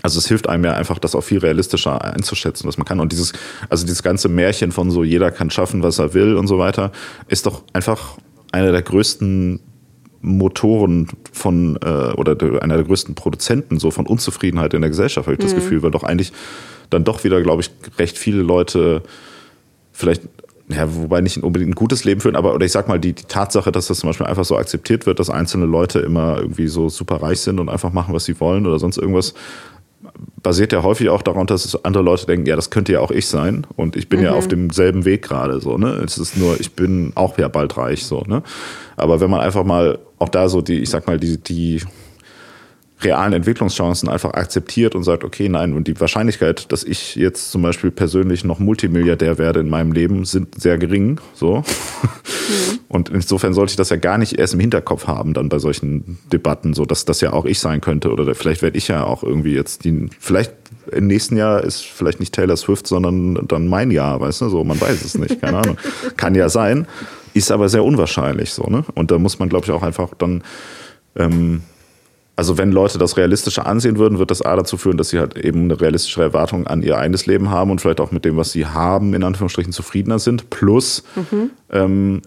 also es hilft einem ja einfach, das auch viel realistischer einzuschätzen, was man kann. Und dieses, also dieses ganze Märchen von so, jeder kann schaffen, was er will und so weiter, ist doch einfach einer der größten Motoren von äh, oder einer der größten Produzenten so von Unzufriedenheit in der Gesellschaft, habe ich mhm. das Gefühl, weil doch eigentlich dann doch wieder, glaube ich, recht viele Leute vielleicht ja, wobei nicht unbedingt ein gutes Leben führen, aber oder ich sag mal, die, die Tatsache, dass das zum Beispiel einfach so akzeptiert wird, dass einzelne Leute immer irgendwie so super reich sind und einfach machen, was sie wollen oder sonst irgendwas, basiert ja häufig auch daran, dass andere Leute denken, ja, das könnte ja auch ich sein und ich bin mhm. ja auf demselben Weg gerade so, ne? Es ist nur, ich bin auch ja bald reich so, ne? Aber wenn man einfach mal auch da so die, ich sag mal, die, die realen Entwicklungschancen einfach akzeptiert und sagt, okay, nein, und die Wahrscheinlichkeit, dass ich jetzt zum Beispiel persönlich noch Multimilliardär werde in meinem Leben, sind sehr gering. So. Mhm. Und insofern sollte ich das ja gar nicht erst im Hinterkopf haben, dann bei solchen Debatten, so dass das ja auch ich sein könnte. Oder vielleicht werde ich ja auch irgendwie jetzt die, vielleicht im nächsten Jahr ist vielleicht nicht Taylor Swift, sondern dann mein Jahr, weißt du, so, man weiß es nicht, keine Ahnung. Kann ja sein, ist aber sehr unwahrscheinlich, so, ne? Und da muss man, glaube ich, auch einfach dann, ähm, also wenn Leute das realistischer ansehen würden, wird das A dazu führen, dass sie halt eben eine realistische Erwartung an ihr eigenes Leben haben und vielleicht auch mit dem, was sie haben, in Anführungsstrichen zufriedener sind. Plus mhm. ähm,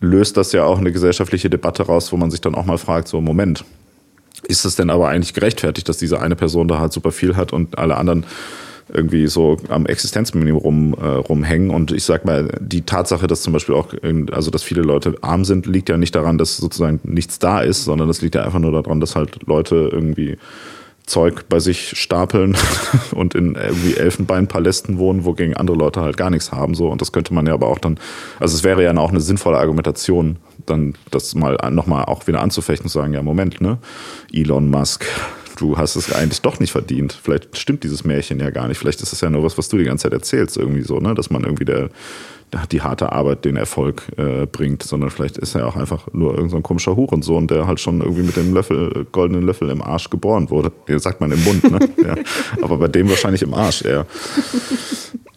löst das ja auch eine gesellschaftliche Debatte raus, wo man sich dann auch mal fragt, so Moment, ist es denn aber eigentlich gerechtfertigt, dass diese eine Person da halt super viel hat und alle anderen irgendwie so am Existenzminimum rum, äh, rumhängen. Und ich sag mal, die Tatsache, dass zum Beispiel auch, also dass viele Leute arm sind, liegt ja nicht daran, dass sozusagen nichts da ist, sondern das liegt ja einfach nur daran, dass halt Leute irgendwie Zeug bei sich stapeln und in irgendwie Elfenbeinpalästen wohnen, wogegen andere Leute halt gar nichts haben. So. Und das könnte man ja aber auch dann, also es wäre ja auch eine sinnvolle Argumentation, dann das mal nochmal auch wieder anzufechten und zu sagen, ja, Moment, ne? Elon Musk, du hast es eigentlich doch nicht verdient. Vielleicht stimmt dieses Märchen ja gar nicht. Vielleicht ist es ja nur was, was du die ganze Zeit erzählst, irgendwie so, ne? Dass man irgendwie der, die harte Arbeit den Erfolg äh, bringt, sondern vielleicht ist er auch einfach nur irgendein so komischer Hurensohn, der halt schon irgendwie mit dem Löffel, goldenen Löffel im Arsch geboren wurde. Sagt man im Mund, ne? ja. Aber bei dem wahrscheinlich im Arsch eher.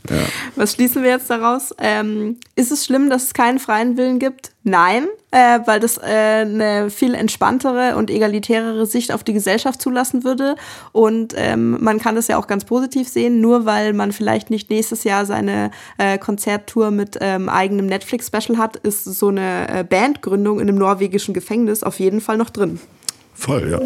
Ja. Was schließen wir jetzt daraus? Ähm, ist es schlimm, dass es keinen freien Willen gibt? Nein, äh, weil das äh, eine viel entspanntere und egalitärere Sicht auf die Gesellschaft zulassen würde. Und ähm, man kann das ja auch ganz positiv sehen, nur weil man vielleicht nicht nächstes Jahr seine äh, Konzerttour mit ähm, eigenem Netflix-Special hat, ist so eine äh, Bandgründung in einem norwegischen Gefängnis auf jeden Fall noch drin. Voll, ja.